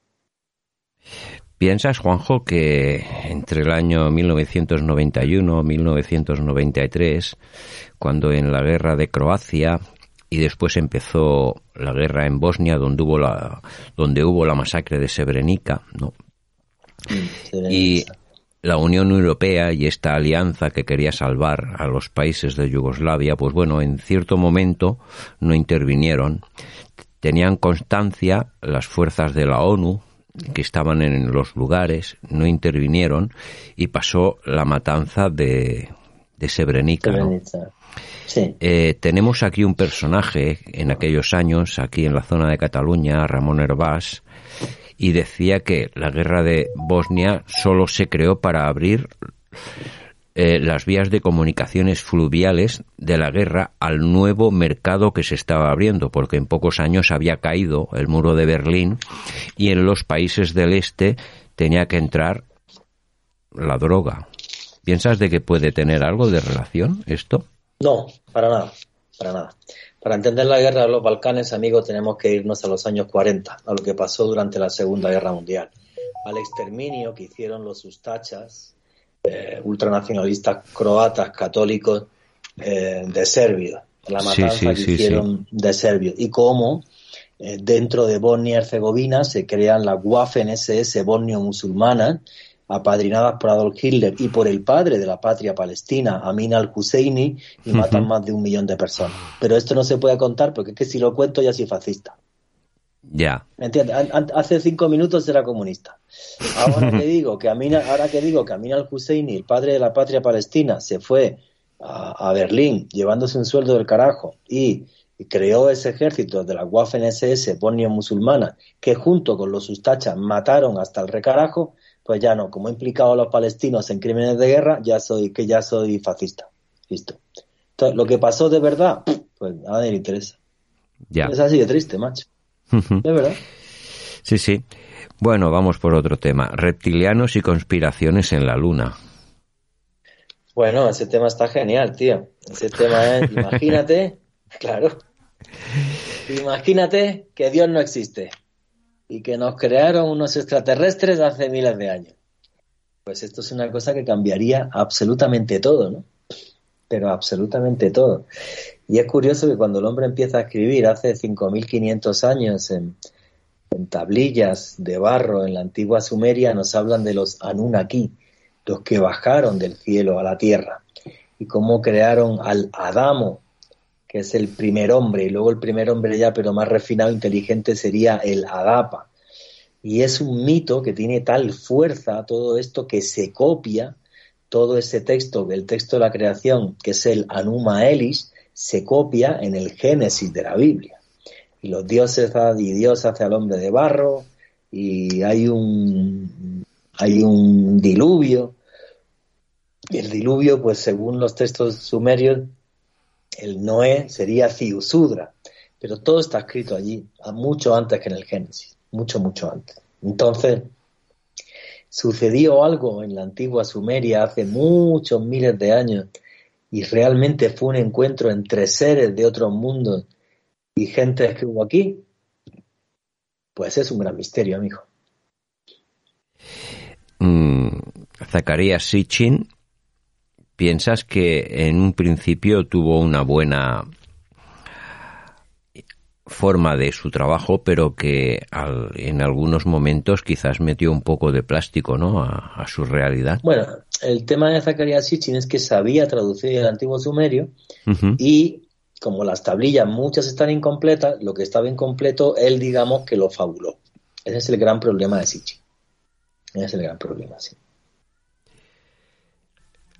Speaker 6: ¿Piensas, Juanjo, que entre el año 1991 1993, cuando en la guerra de Croacia y después empezó la guerra en Bosnia, donde hubo la, donde hubo la masacre de Srebrenica, ¿no? Y la Unión Europea y esta alianza que quería salvar a los países de Yugoslavia, pues bueno, en cierto momento no intervinieron. Tenían constancia las fuerzas de la ONU que estaban en los lugares, no intervinieron y pasó la matanza de, de Srebrenica. ¿no?
Speaker 7: Srebrenica. Sí.
Speaker 6: Eh, tenemos aquí un personaje en aquellos años, aquí en la zona de Cataluña, Ramón Herbás, y decía que la guerra de Bosnia solo se creó para abrir eh, las vías de comunicaciones fluviales de la guerra al nuevo mercado que se estaba abriendo, porque en pocos años había caído el muro de Berlín y en los países del este tenía que entrar la droga. ¿Piensas de que puede tener algo de relación esto?
Speaker 7: No, para nada, para nada. Para entender la guerra de los Balcanes, amigos, tenemos que irnos a los años 40, a lo que pasó durante la Segunda Guerra Mundial, al exterminio que hicieron los ustachas, eh, ultranacionalistas croatas católicos eh, de Serbia, la matanza
Speaker 6: sí,
Speaker 7: que
Speaker 6: sí,
Speaker 7: hicieron de Serbia, y cómo eh, dentro de Bosnia y Herzegovina se crean las Waffen-SS bosnio-musulmanas, apadrinadas por Adolf Hitler y por el padre de la patria palestina, Amin al-Husseini, y matan más de un millón de personas. Pero esto no se puede contar porque es que si lo cuento ya soy fascista.
Speaker 6: Ya.
Speaker 7: ¿Me entiendes? Hace cinco minutos era comunista. Ahora que digo que Amin, ahora que digo que Amin al-Husseini, el padre de la patria palestina, se fue a, a Berlín llevándose un sueldo del carajo y, creó ese ejército de la Waffen SS bonio musulmana que junto con los ustachas mataron hasta el recarajo, pues ya no, como he implicado a los palestinos en crímenes de guerra, ya soy que ya soy fascista. Listo. Entonces, lo que pasó de verdad, pues a nadie le interesa.
Speaker 6: Ya.
Speaker 7: Es así de triste, macho. De verdad.
Speaker 6: Sí, sí. Bueno, vamos por otro tema. Reptilianos y conspiraciones en la Luna.
Speaker 7: Bueno, ese tema está genial, tío. Ese tema es, imagínate, claro, imagínate que Dios no existe y que nos crearon unos extraterrestres hace miles de años. Pues esto es una cosa que cambiaría absolutamente todo, ¿no? Pero absolutamente todo. Y es curioso que cuando el hombre empieza a escribir hace 5.500 años en, tablillas de barro en la antigua Sumeria, nos hablan de los Anunnaki, los que bajaron del cielo a la tierra, y cómo crearon al Adamo, que es el primer hombre, y luego el primer hombre ya, pero más refinado, inteligente, sería el Adapa. Y es un mito que tiene tal fuerza todo esto que se copia, todo ese texto, el texto de la creación, que es el Anuma Elis, se copia en el Génesis de la Biblia. Y los dioses y Dios hace al hombre de barro, y hay un hay un diluvio. Y el diluvio, pues según los textos sumerios, el Noé sería Ciusudra. Pero todo está escrito allí, mucho antes que en el Génesis, mucho, mucho antes. Entonces, sucedió algo en la antigua Sumeria hace muchos miles de años y realmente fue un encuentro entre seres de otros mundos y gente que hubo aquí. Pues es un gran misterio, amigo.
Speaker 6: Mm, Zacarías Sitchin, ¿piensas que en un principio tuvo una buena forma de su trabajo, pero que al- en algunos momentos quizás metió un poco de plástico ¿no? a, a su realidad?
Speaker 7: Bueno, el tema de Zacarías Sitchin es que sabía traducir el antiguo sumerio y como las tablillas muchas están incompletas, lo que estaba incompleto, él digamos que lo fabuló. Ese es el gran problema de Sitchin. Ese es el gran problema, sí.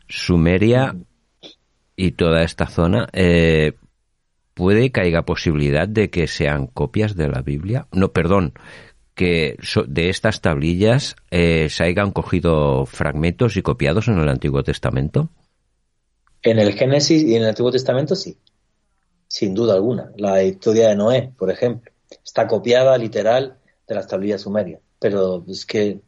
Speaker 6: Sumeria y toda esta zona, eh, ¿puede haya posibilidad de que sean copias de la Biblia? No, perdón, que de estas tablillas eh, se hayan cogido fragmentos y copiados en el Antiguo Testamento.
Speaker 7: En el Génesis y en el Antiguo Testamento sí, sin duda alguna. La historia de Noé, por ejemplo, está copiada literal de las tablillas sumerias, pero es que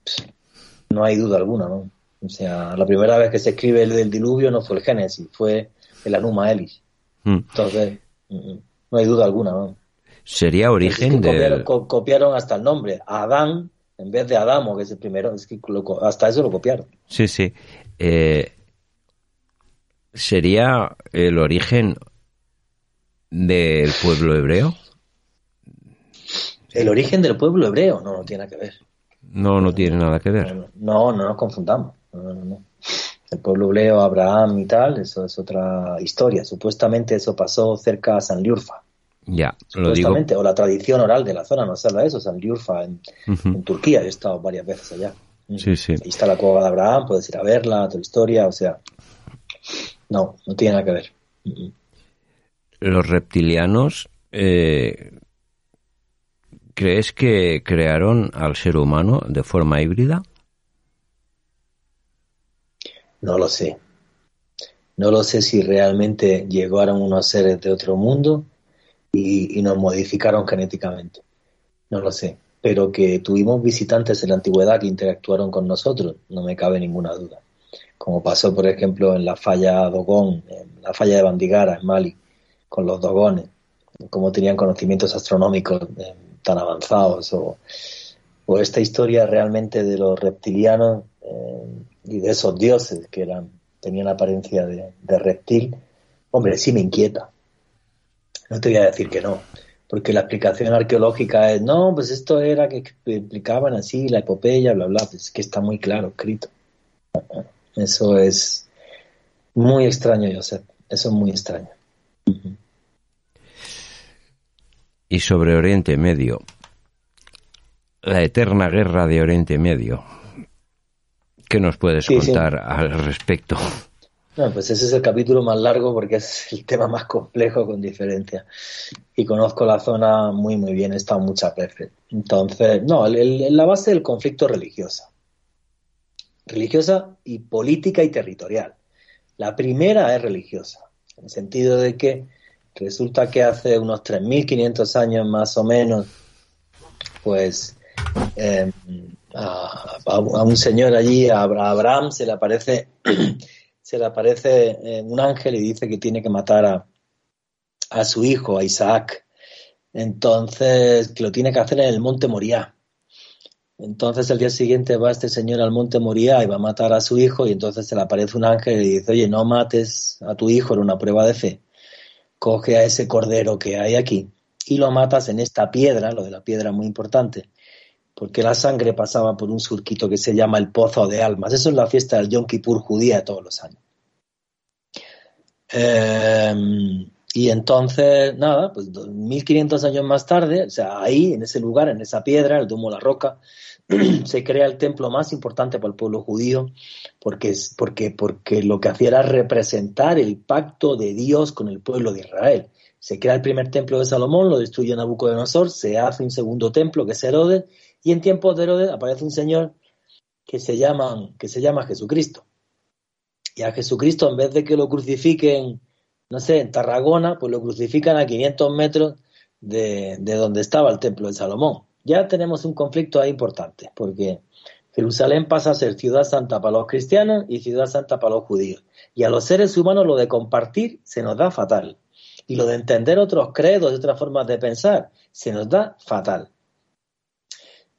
Speaker 7: no hay duda alguna, ¿no? O sea, la primera vez que se escribe el del diluvio no fue el Génesis, fue el Anuma Elis.
Speaker 6: Mm.
Speaker 7: Entonces, mm, mm, no hay duda alguna, ¿no?
Speaker 6: Sería
Speaker 7: Es
Speaker 6: origen
Speaker 7: que copiaron, co- copiaron hasta el nombre, Adán, en vez de Adamo, que es el primero, es que lo hasta eso lo copiaron.
Speaker 6: Sí, sí. Eh, ¿Sería el origen del pueblo hebreo?
Speaker 7: El origen del pueblo hebreo, no, no tiene nada que ver.
Speaker 6: No, no tiene nada que ver.
Speaker 7: No, no nos confundamos. No, no, no. El pueblo hebreo, Abraham y tal, eso es otra historia. Supuestamente eso pasó cerca a San Liurfa.
Speaker 6: Ya, lo digo.
Speaker 7: O la tradición oral de la zona nos habla de eso, San Liurfa en, en Turquía. Yo he estado varias veces allá.
Speaker 6: Sí, sí.
Speaker 7: Ahí está la cueva de Abraham, puedes ir a verla, la historia, o sea. No, no tiene nada que ver.
Speaker 6: Los reptilianos, eh, ¿crees que crearon al ser humano de forma híbrida?
Speaker 7: No lo sé. No lo sé si realmente llegaron unos seres de otro mundo y, nos modificaron genéticamente. No lo sé. Pero que tuvimos visitantes en la antigüedad que interactuaron con nosotros, no me cabe ninguna duda. Como pasó, por ejemplo, en la falla Dogón, en la falla de Bandigara, en Mali, con los dogones, como tenían conocimientos astronómicos eh, tan avanzados, o esta historia realmente de los reptilianos eh, y de esos dioses que eran tenían apariencia de, reptil, hombre, sí me inquieta. No te voy a decir que no, porque la explicación arqueológica es, no, pues esto era que explicaban así, la epopeya, bla, bla, pues es que está muy claro escrito. Eso es muy extraño, Josep, eso es muy extraño.
Speaker 6: Y sobre Oriente Medio, la eterna guerra de Oriente Medio. ¿Qué nos puedes
Speaker 7: Sí, sí.
Speaker 6: contar al respecto?
Speaker 7: No, pues ese es el capítulo más largo porque es el tema más complejo con diferencia. Y conozco la zona muy, muy bien, he estado muchas veces. Entonces, no, el- el- la base del conflicto es religiosa. Religiosa y política y territorial. La primera es religiosa, en el sentido de que resulta que hace unos 3.500 años más o menos, pues eh, a, un señor allí, a Abra- a Abraham, se le aparece, se le aparece eh, un ángel y dice que tiene que matar a, a su hijo, a Isaac. Entonces, que lo tiene que hacer en el monte Moriah. Entonces, el día siguiente va este señor al monte Moriah y va a matar a su hijo, y entonces se le aparece un ángel y dice: Oye, no mates a tu hijo, era una prueba de fe. Coge a ese cordero que hay aquí y lo matas en esta piedra, lo de la piedra es muy importante, porque la sangre pasaba por un surquito que se llama el Pozo de Almas. Eso es la fiesta del Yom Kippur judía todos los años. Eh, y entonces, nada, pues 1500 años más tarde, o sea, ahí, en ese lugar, en esa piedra, el Domo la Roca, se crea el templo más importante para el pueblo judío, porque, porque, porque lo que hacía era representar el pacto de Dios con el pueblo de Israel. Se crea el primer templo de Salomón, lo destruye Nabucodonosor, se hace un segundo templo que es Herodes, y en tiempos de Herodes aparece un señor que se llama, que se llama Jesucristo. Y a Jesucristo, en vez de que lo crucifiquen, no sé, en Tarragona, pues lo crucifican a 500 metros de, de donde estaba el templo de Salomón. Ya tenemos un conflicto ahí importante, porque Jerusalén pasa a ser ciudad santa para los cristianos y ciudad santa para los judíos. Y a los seres humanos lo de compartir se nos da fatal. Y lo de entender otros credos y otras formas de pensar se nos da fatal.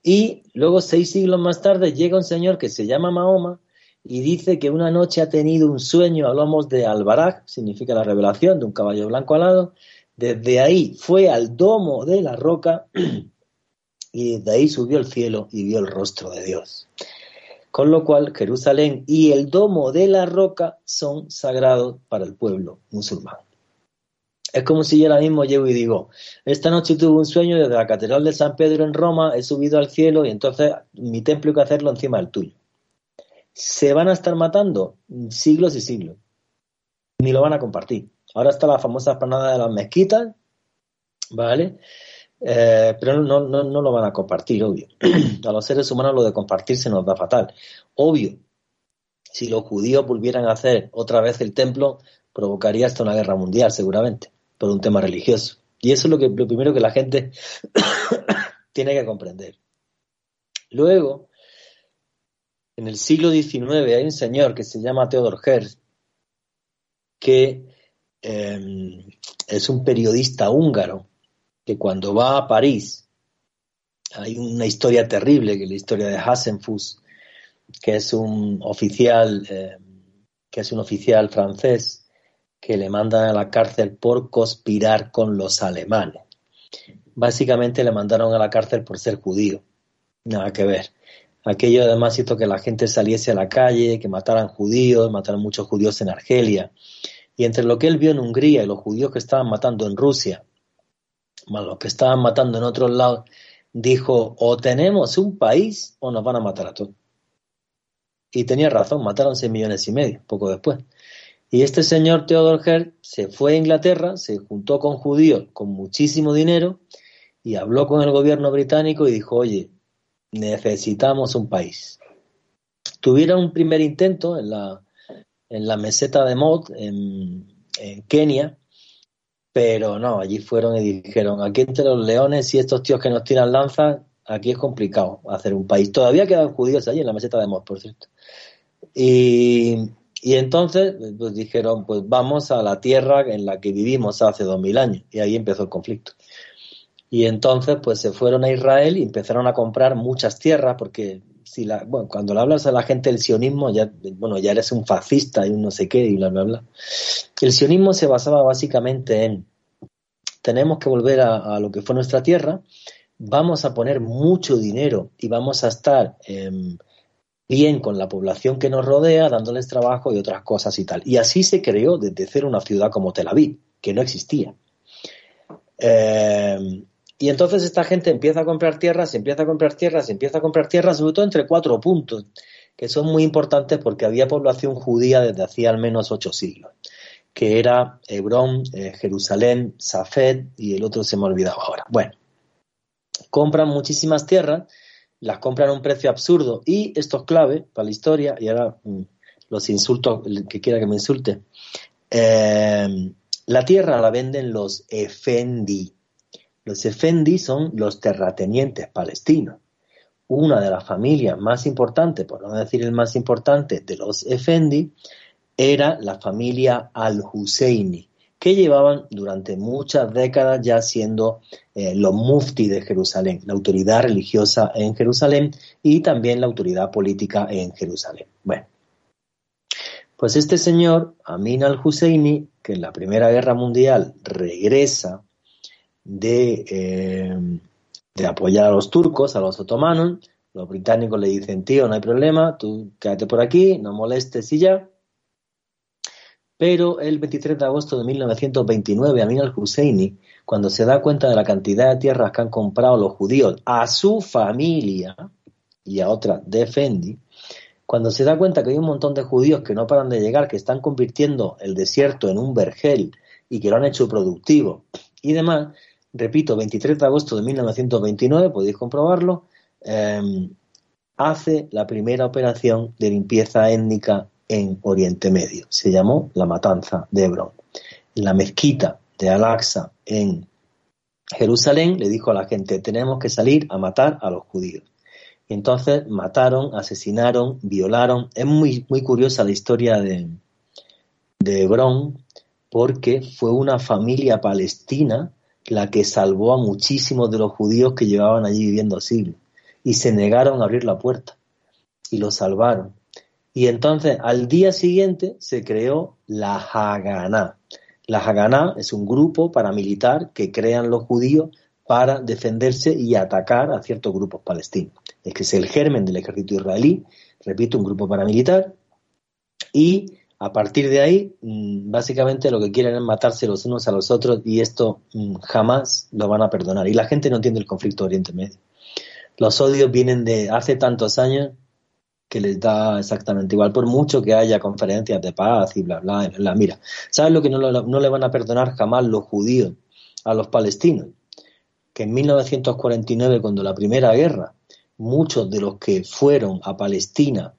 Speaker 7: Y luego, seis siglos más tarde, llega un señor que se llama Mahoma y dice que una noche ha tenido un sueño, hablamos de Albarak, significa la revelación de un caballo blanco alado, desde ahí fue al domo de la roca y desde ahí subió al cielo y vio el rostro de Dios. Con lo cual, Jerusalén y el domo de la roca son sagrados para el pueblo musulmán. Es como si yo ahora mismo llego y digo, esta noche tuve un sueño desde la Catedral de San Pedro en Roma, he subido al cielo y entonces mi templo hay que hacerlo encima del tuyo. Se van a estar matando siglos y siglos. Ni lo van a compartir. Ahora está la famosa esplanada de las mezquitas, ¿vale? Eh, pero no, no, no lo van a compartir, obvio. a los seres humanos lo de compartir se nos da fatal. Obvio, si los judíos volvieran a hacer otra vez el templo, provocaría hasta una guerra mundial, seguramente, por un tema religioso. Y eso es lo, que, lo primero que la gente tiene que comprender. Luego, en el siglo XIX hay un señor que se llama Theodor Herz, que eh, es un periodista húngaro, que cuando va a París, hay una historia terrible, que es la historia de Hassenfuss, que es un oficial, eh, que es un oficial francés, que le mandan a la cárcel por conspirar con los alemanes. Básicamente le mandaron a la cárcel por ser judío. Nada que ver. Aquello además hizo que la gente saliese a la calle, que mataran judíos, mataron muchos judíos en Argelia. Y entre lo que él vio en Hungría y los judíos que estaban matando en Rusia, más los que estaban matando en otros lados, dijo, o tenemos un país o nos van a matar a todos. Y tenía razón, mataron 6 millones y medio, poco después. Y este señor Theodor Herz se fue a Inglaterra, se juntó con judíos con muchísimo dinero y habló con el gobierno británico y dijo, oye, necesitamos un país. Tuvieron un primer intento en la, en la meseta de Mod, en, en Kenia, pero no, allí fueron y dijeron, aquí entre los leones y estos tíos que nos tiran lanzas, aquí es complicado hacer un país. Todavía quedan judíos allí en la meseta de Mod, por cierto. Y, y entonces pues dijeron, pues vamos a la tierra en la que vivimos hace dos mil años. Y ahí empezó el conflicto. Y entonces pues se fueron a Israel y empezaron a comprar muchas tierras porque si la, bueno, cuando le hablas a la gente del sionismo, ya, bueno, ya eres un fascista y un no sé qué y bla, bla, bla. El sionismo se basaba básicamente en tenemos que volver a, lo que fue nuestra tierra, vamos a poner mucho dinero y vamos a estar eh, bien con la población que nos rodea, dándoles trabajo y otras cosas y tal. Y así se creó desde cero una ciudad como Tel Aviv, que no existía. Eh, y entonces esta gente empieza a comprar tierras, empieza a comprar tierras, empieza a comprar tierras, sobre todo entre cuatro puntos, que son muy importantes porque había población judía desde hacía al menos ocho siglos, que era Hebrón, eh, Jerusalén, Safed y el otro se me ha olvidado ahora. Bueno, compran muchísimas tierras, las compran a un precio absurdo y esto es clave para la historia y ahora mm, los insultos, el que quiera que me insulte. Eh, la tierra la venden los Efendi. Los Efendi son los terratenientes palestinos una de las familias más importantes, por no decir el más importante, de los Efendi, era la familia al-Husseini, que llevaban durante muchas décadas ya siendo eh, los mufti de Jerusalén, la autoridad religiosa en Jerusalén y también la autoridad política en Jerusalén. Bueno, pues este señor, Amin al-Husseini, que en la Primera Guerra Mundial regresa de, eh, de apoyar a los turcos, a los otomanos. Los británicos le dicen, tío, no hay problema, tú quédate por aquí, no molestes y ya. Pero el 23 de agosto de 1929, Amin al-Husseini, cuando se da cuenta de la cantidad de tierras que han comprado los judíos a su familia y a otra defendi, cuando se da cuenta que hay un montón de judíos que no paran de llegar, que están convirtiendo el desierto en un vergel y que lo han hecho productivo y demás, repito, 23 de agosto de 1929, podéis comprobarlo, em, hace la primera operación de limpieza étnica en Oriente Medio. Se llamó la Matanza de Hebrón. La mezquita de Al-Aqsa en Jerusalén le dijo a la gente, tenemos que salir a matar a los judíos. Y entonces mataron, asesinaron, violaron. Es muy, muy curiosa la historia de, de Hebrón porque fue una familia palestina la que salvó a muchísimos de los judíos que llevaban allí viviendo siglos y se negaron a abrir la puerta y los salvaron. Y entonces al día siguiente se creó la Haganá. La Haganá es un grupo paramilitar que crean los judíos para defenderse y atacar a ciertos grupos palestinos. Es que es el germen del ejército israelí, repito, un grupo paramilitar, y a partir de ahí, mm, básicamente lo que quieren es matarse los unos a los otros y esto mm, jamás lo van a perdonar. Y la gente no entiende el conflicto de Oriente Medio. Los odios vienen de hace tantos años que les da exactamente igual, por mucho que haya conferencias de paz y bla, bla, bla. Mira, ¿sabes lo que no, no le van a perdonar jamás los judíos a los palestinos? Que en 1949, cuando la primera guerra, muchos de los que fueron a Palestina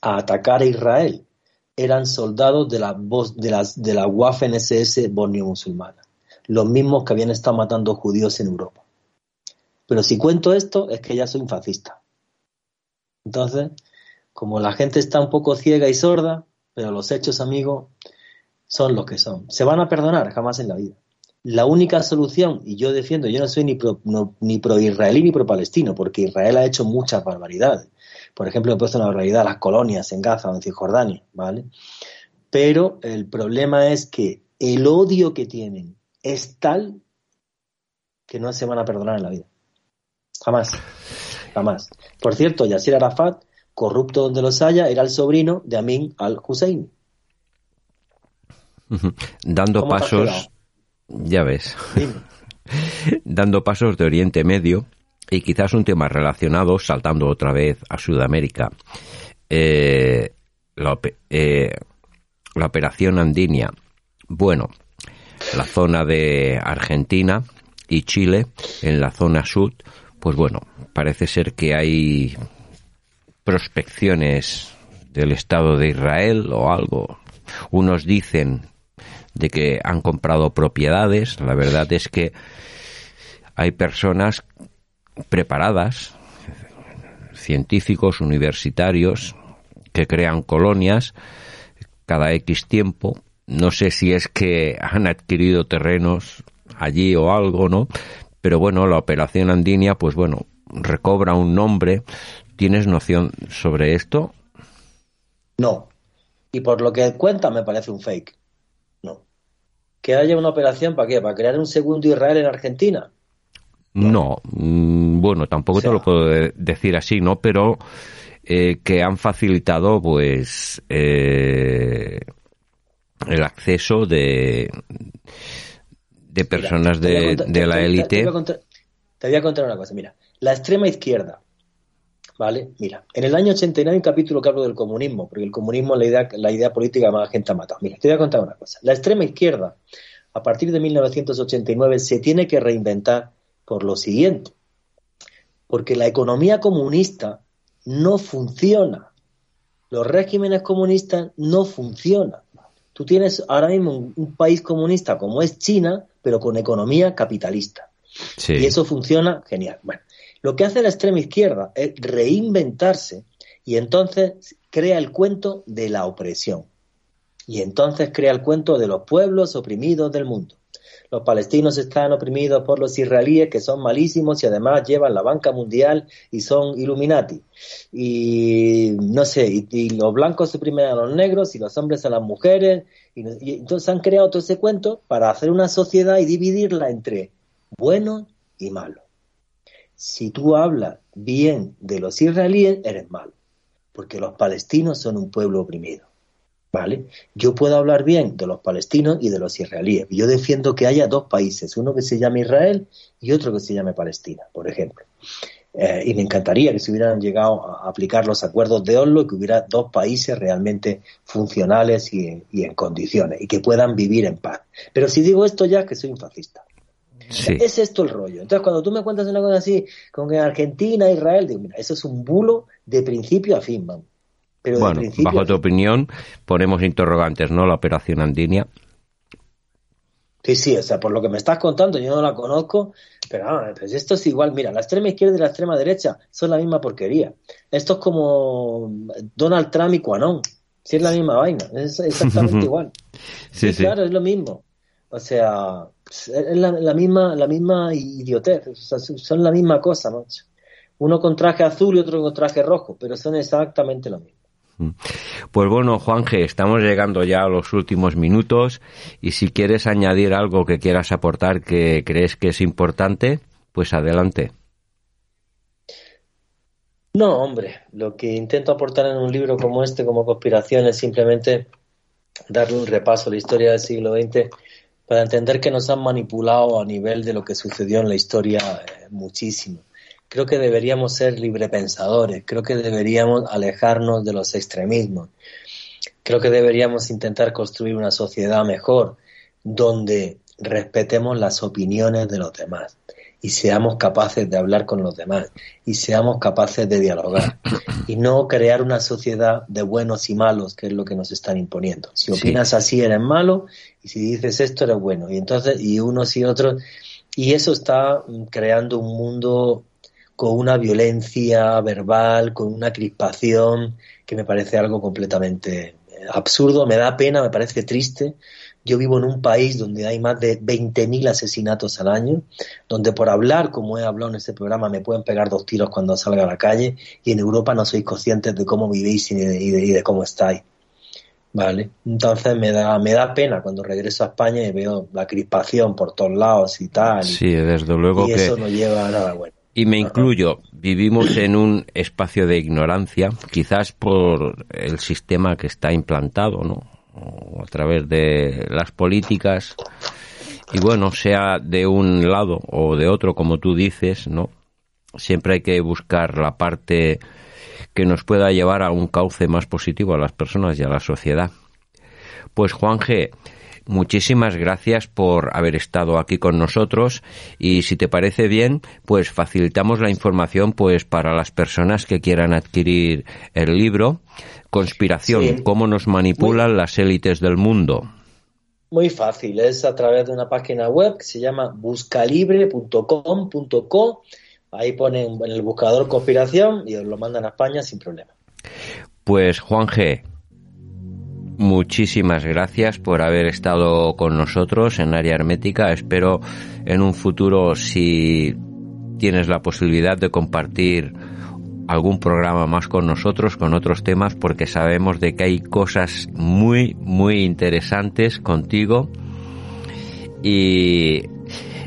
Speaker 7: a atacar a Israel, eran soldados de la, de las, de la Waffen-SS bosnio-musulmana, los mismos que habían estado matando judíos en Europa. Pero si cuento esto, es que ya soy fascista. Entonces, como la gente está un poco ciega y sorda, pero los hechos, amigos, son lo que son. Se van a perdonar jamás en la vida. La única solución, y yo defiendo, yo no soy ni pro, ni pro israelí ni pro palestino, porque Israel ha hecho muchas barbaridades. Por ejemplo, he puesto una realidad las colonias en Gaza o en Cisjordania, ¿vale? Pero el problema es que el odio que tienen es tal que no se van a perdonar en la vida. Jamás. Jamás. Por cierto, Yasir Arafat, corrupto donde los haya, era el sobrino de Amin al-Hussein.
Speaker 6: Dando pasos, ya ves, dando pasos de Oriente Medio, y quizás un tema relacionado, saltando otra vez a Sudamérica, eh, la, eh, la, operación Andinia. Bueno, la zona de Argentina y Chile, en la zona sur, pues bueno, parece ser que hay prospecciones del Estado de Israel o algo. Unos dicen de que han comprado propiedades, la verdad es que hay personas preparadas, científicos, universitarios, que crean colonias cada X tiempo. No sé si es que han adquirido terrenos allí o algo, ¿no? Pero bueno, la operación Andinia, pues bueno, recobra un nombre. ¿Tienes noción sobre esto?
Speaker 7: No. Y por lo que cuenta me parece un fake. No. Que haya una operación para qué? ¿Para crear un segundo Israel en Argentina?
Speaker 6: No, mm, bueno, tampoco te lo puedo decir así, ¿no? Pero eh, que han facilitado, pues, eh, el acceso de, de personas de, la élite.
Speaker 7: Te, voy a contar una cosa, mira, la extrema izquierda, ¿Vale? Mira, en el año 89 hay un capítulo que hablo del comunismo, porque el comunismo es la idea, la idea política más gente ha matado. Mira, te voy a contar una cosa. La extrema izquierda, a partir de 1989, se tiene que reinventar por lo siguiente. Porque la economía comunista no funciona. Los regímenes comunistas no funcionan. Tú tienes ahora mismo un, un país comunista como es China, pero con economía capitalista.
Speaker 6: Sí.
Speaker 7: Y eso funciona genial. Bueno, lo que hace la extrema izquierda es reinventarse y entonces crea el cuento de la opresión. Y entonces crea el cuento de los pueblos oprimidos del mundo. Los palestinos están oprimidos por los israelíes que son malísimos y además llevan la banca mundial y son Illuminati. Y no sé, y, los blancos oprimen a los negros y los hombres a las mujeres. Y, y entonces han creado todo ese cuento para hacer una sociedad y dividirla entre bueno y malo. Si tú hablas bien de los israelíes, eres malo, porque los palestinos son un pueblo oprimido. ¿Vale? Yo puedo hablar bien de los palestinos y de los israelíes. Yo defiendo que haya dos países, uno que se llame Israel y otro que se llame Palestina, por ejemplo. Eh, y me encantaría que se hubieran llegado a aplicar los acuerdos de Oslo y que hubiera dos países realmente funcionales y, y en condiciones y que puedan vivir en paz. Pero si digo esto ya, que soy un fascista.
Speaker 6: Sí.
Speaker 7: Es esto el rollo. Entonces, cuando tú me cuentas una cosa así, con que Argentina, Israel, digo, mira, eso es un bulo de principio a fin, man. Pero
Speaker 6: Bueno,
Speaker 7: principio
Speaker 6: bajo tu opinión, ponemos interrogantes, ¿no? La operación Andinia.
Speaker 7: Sí, sí, o sea, por lo que me estás contando, yo no la conozco, pero ah, pues esto es igual. Mira, la extrema izquierda y la extrema derecha son la misma porquería. Esto es como Donald Trump y Quanon. Si es la misma vaina, es exactamente igual.
Speaker 6: Sí, sí.
Speaker 7: claro, es lo mismo. O sea, es la, la misma, la misma idiotez, o sea, son la misma cosa, macho. Uno con traje azul y otro con traje rojo, pero son exactamente lo mismo.
Speaker 6: Pues bueno, Juanje, estamos llegando ya a los últimos minutos y si quieres añadir algo que quieras aportar que crees que es importante, pues adelante.
Speaker 7: No, hombre, lo que intento aportar en un libro como este, como conspiración, es simplemente darle un repaso a la historia del siglo XX para entender que nos han manipulado a nivel de lo que sucedió en la historia eh, muchísimo. Creo que deberíamos ser librepensadores, creo que deberíamos alejarnos de los extremismos, creo que deberíamos intentar construir una sociedad mejor donde respetemos las opiniones de los demás y seamos capaces de hablar con los demás y seamos capaces de dialogar y no crear una sociedad de buenos y malos que es lo que nos están imponiendo. Si
Speaker 6: Sí.
Speaker 7: opinas así eres malo y si dices esto eres bueno y entonces y unos y otros y eso está creando un mundo con una violencia verbal, con una crispación que me parece algo completamente eh, absurdo, me da pena, me parece triste. Yo vivo en un país donde hay más de 20.000 asesinatos al año, donde por hablar, como he hablado en este programa, me pueden pegar dos tiros cuando salga a la calle, y en Europa no sois conscientes de cómo vivís y de, y de- y de cómo estáis. ¿Vale? Entonces me da, me da pena cuando regreso a España y veo la crispación por todos lados y tal.
Speaker 6: Sí, desde luego
Speaker 7: y
Speaker 6: que...
Speaker 7: eso no lleva a nada bueno.
Speaker 6: Y me incluyo, vivimos en un espacio de ignorancia, quizás por el sistema que está implantado, ¿no? O a través de las políticas. Y bueno, sea de un lado o de otro, como tú dices, ¿no? Siempre hay que buscar la parte que nos pueda llevar a un cauce más positivo a las personas y a la sociedad. Pues Juan G., muchísimas gracias por haber estado aquí con nosotros y si te parece bien, pues facilitamos la información pues para las personas que quieran adquirir el libro Conspiración,
Speaker 7: Sí.
Speaker 6: cómo nos manipulan las élites del mundo.
Speaker 7: Muy fácil, es a través de una página web que se llama buscalibre.com.co. Ahí ponen en el buscador conspiración y os lo mandan a España sin problema.
Speaker 6: Pues Juan G., muchísimas gracias por haber estado con nosotros en área hermética. Espero en un futuro, si tienes la posibilidad de compartir algún programa más con nosotros, con otros temas, porque sabemos de que hay cosas muy, muy interesantes contigo. Y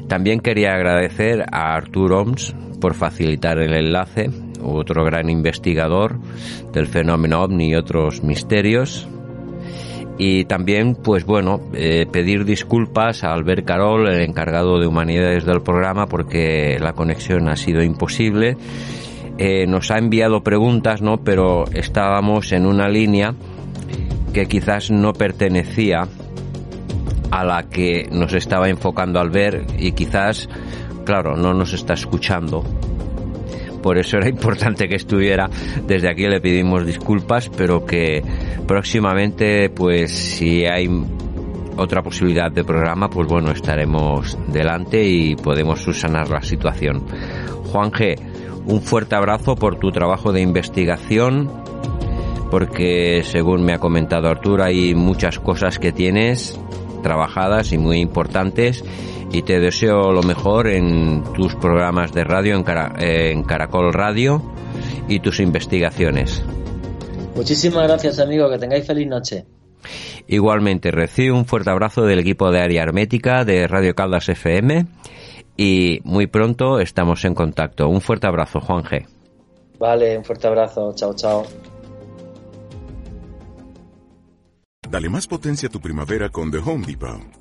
Speaker 6: también quería agradecer a Artur Oms por facilitar el enlace, otro gran investigador del fenómeno ovni y otros misterios. Y también, pues bueno, eh, pedir disculpas a Albert Carol, el encargado de humanidades del programa, porque la conexión ha sido imposible. eh, nos ha enviado preguntas, ¿no? Pero estábamos en una línea que quizás no pertenecía a la que nos estaba enfocando al ver y quizás, claro, no nos está escuchando. Por eso era importante que estuviera. Desde aquí le pedimos disculpas, pero que próximamente, pues si hay otra posibilidad de programa, pues bueno, estaremos delante y podemos subsanar la situación. Juan G, un fuerte abrazo por tu trabajo de investigación, porque según me ha comentado Arturo, hay muchas cosas que tienes trabajadas y muy importantes y te deseo lo mejor en tus programas de radio, en, en Caracol Radio y tus investigaciones.
Speaker 7: Muchísimas gracias, amigo. Que tengáis feliz noche.
Speaker 6: Igualmente, recibe un fuerte abrazo del equipo de Área Hermética de Radio Caldas FM y muy pronto estamos en contacto. Un fuerte abrazo, Juan G.
Speaker 7: Vale, un fuerte abrazo. Chao, chao.
Speaker 8: Dale más potencia a tu primavera con The Home Depot.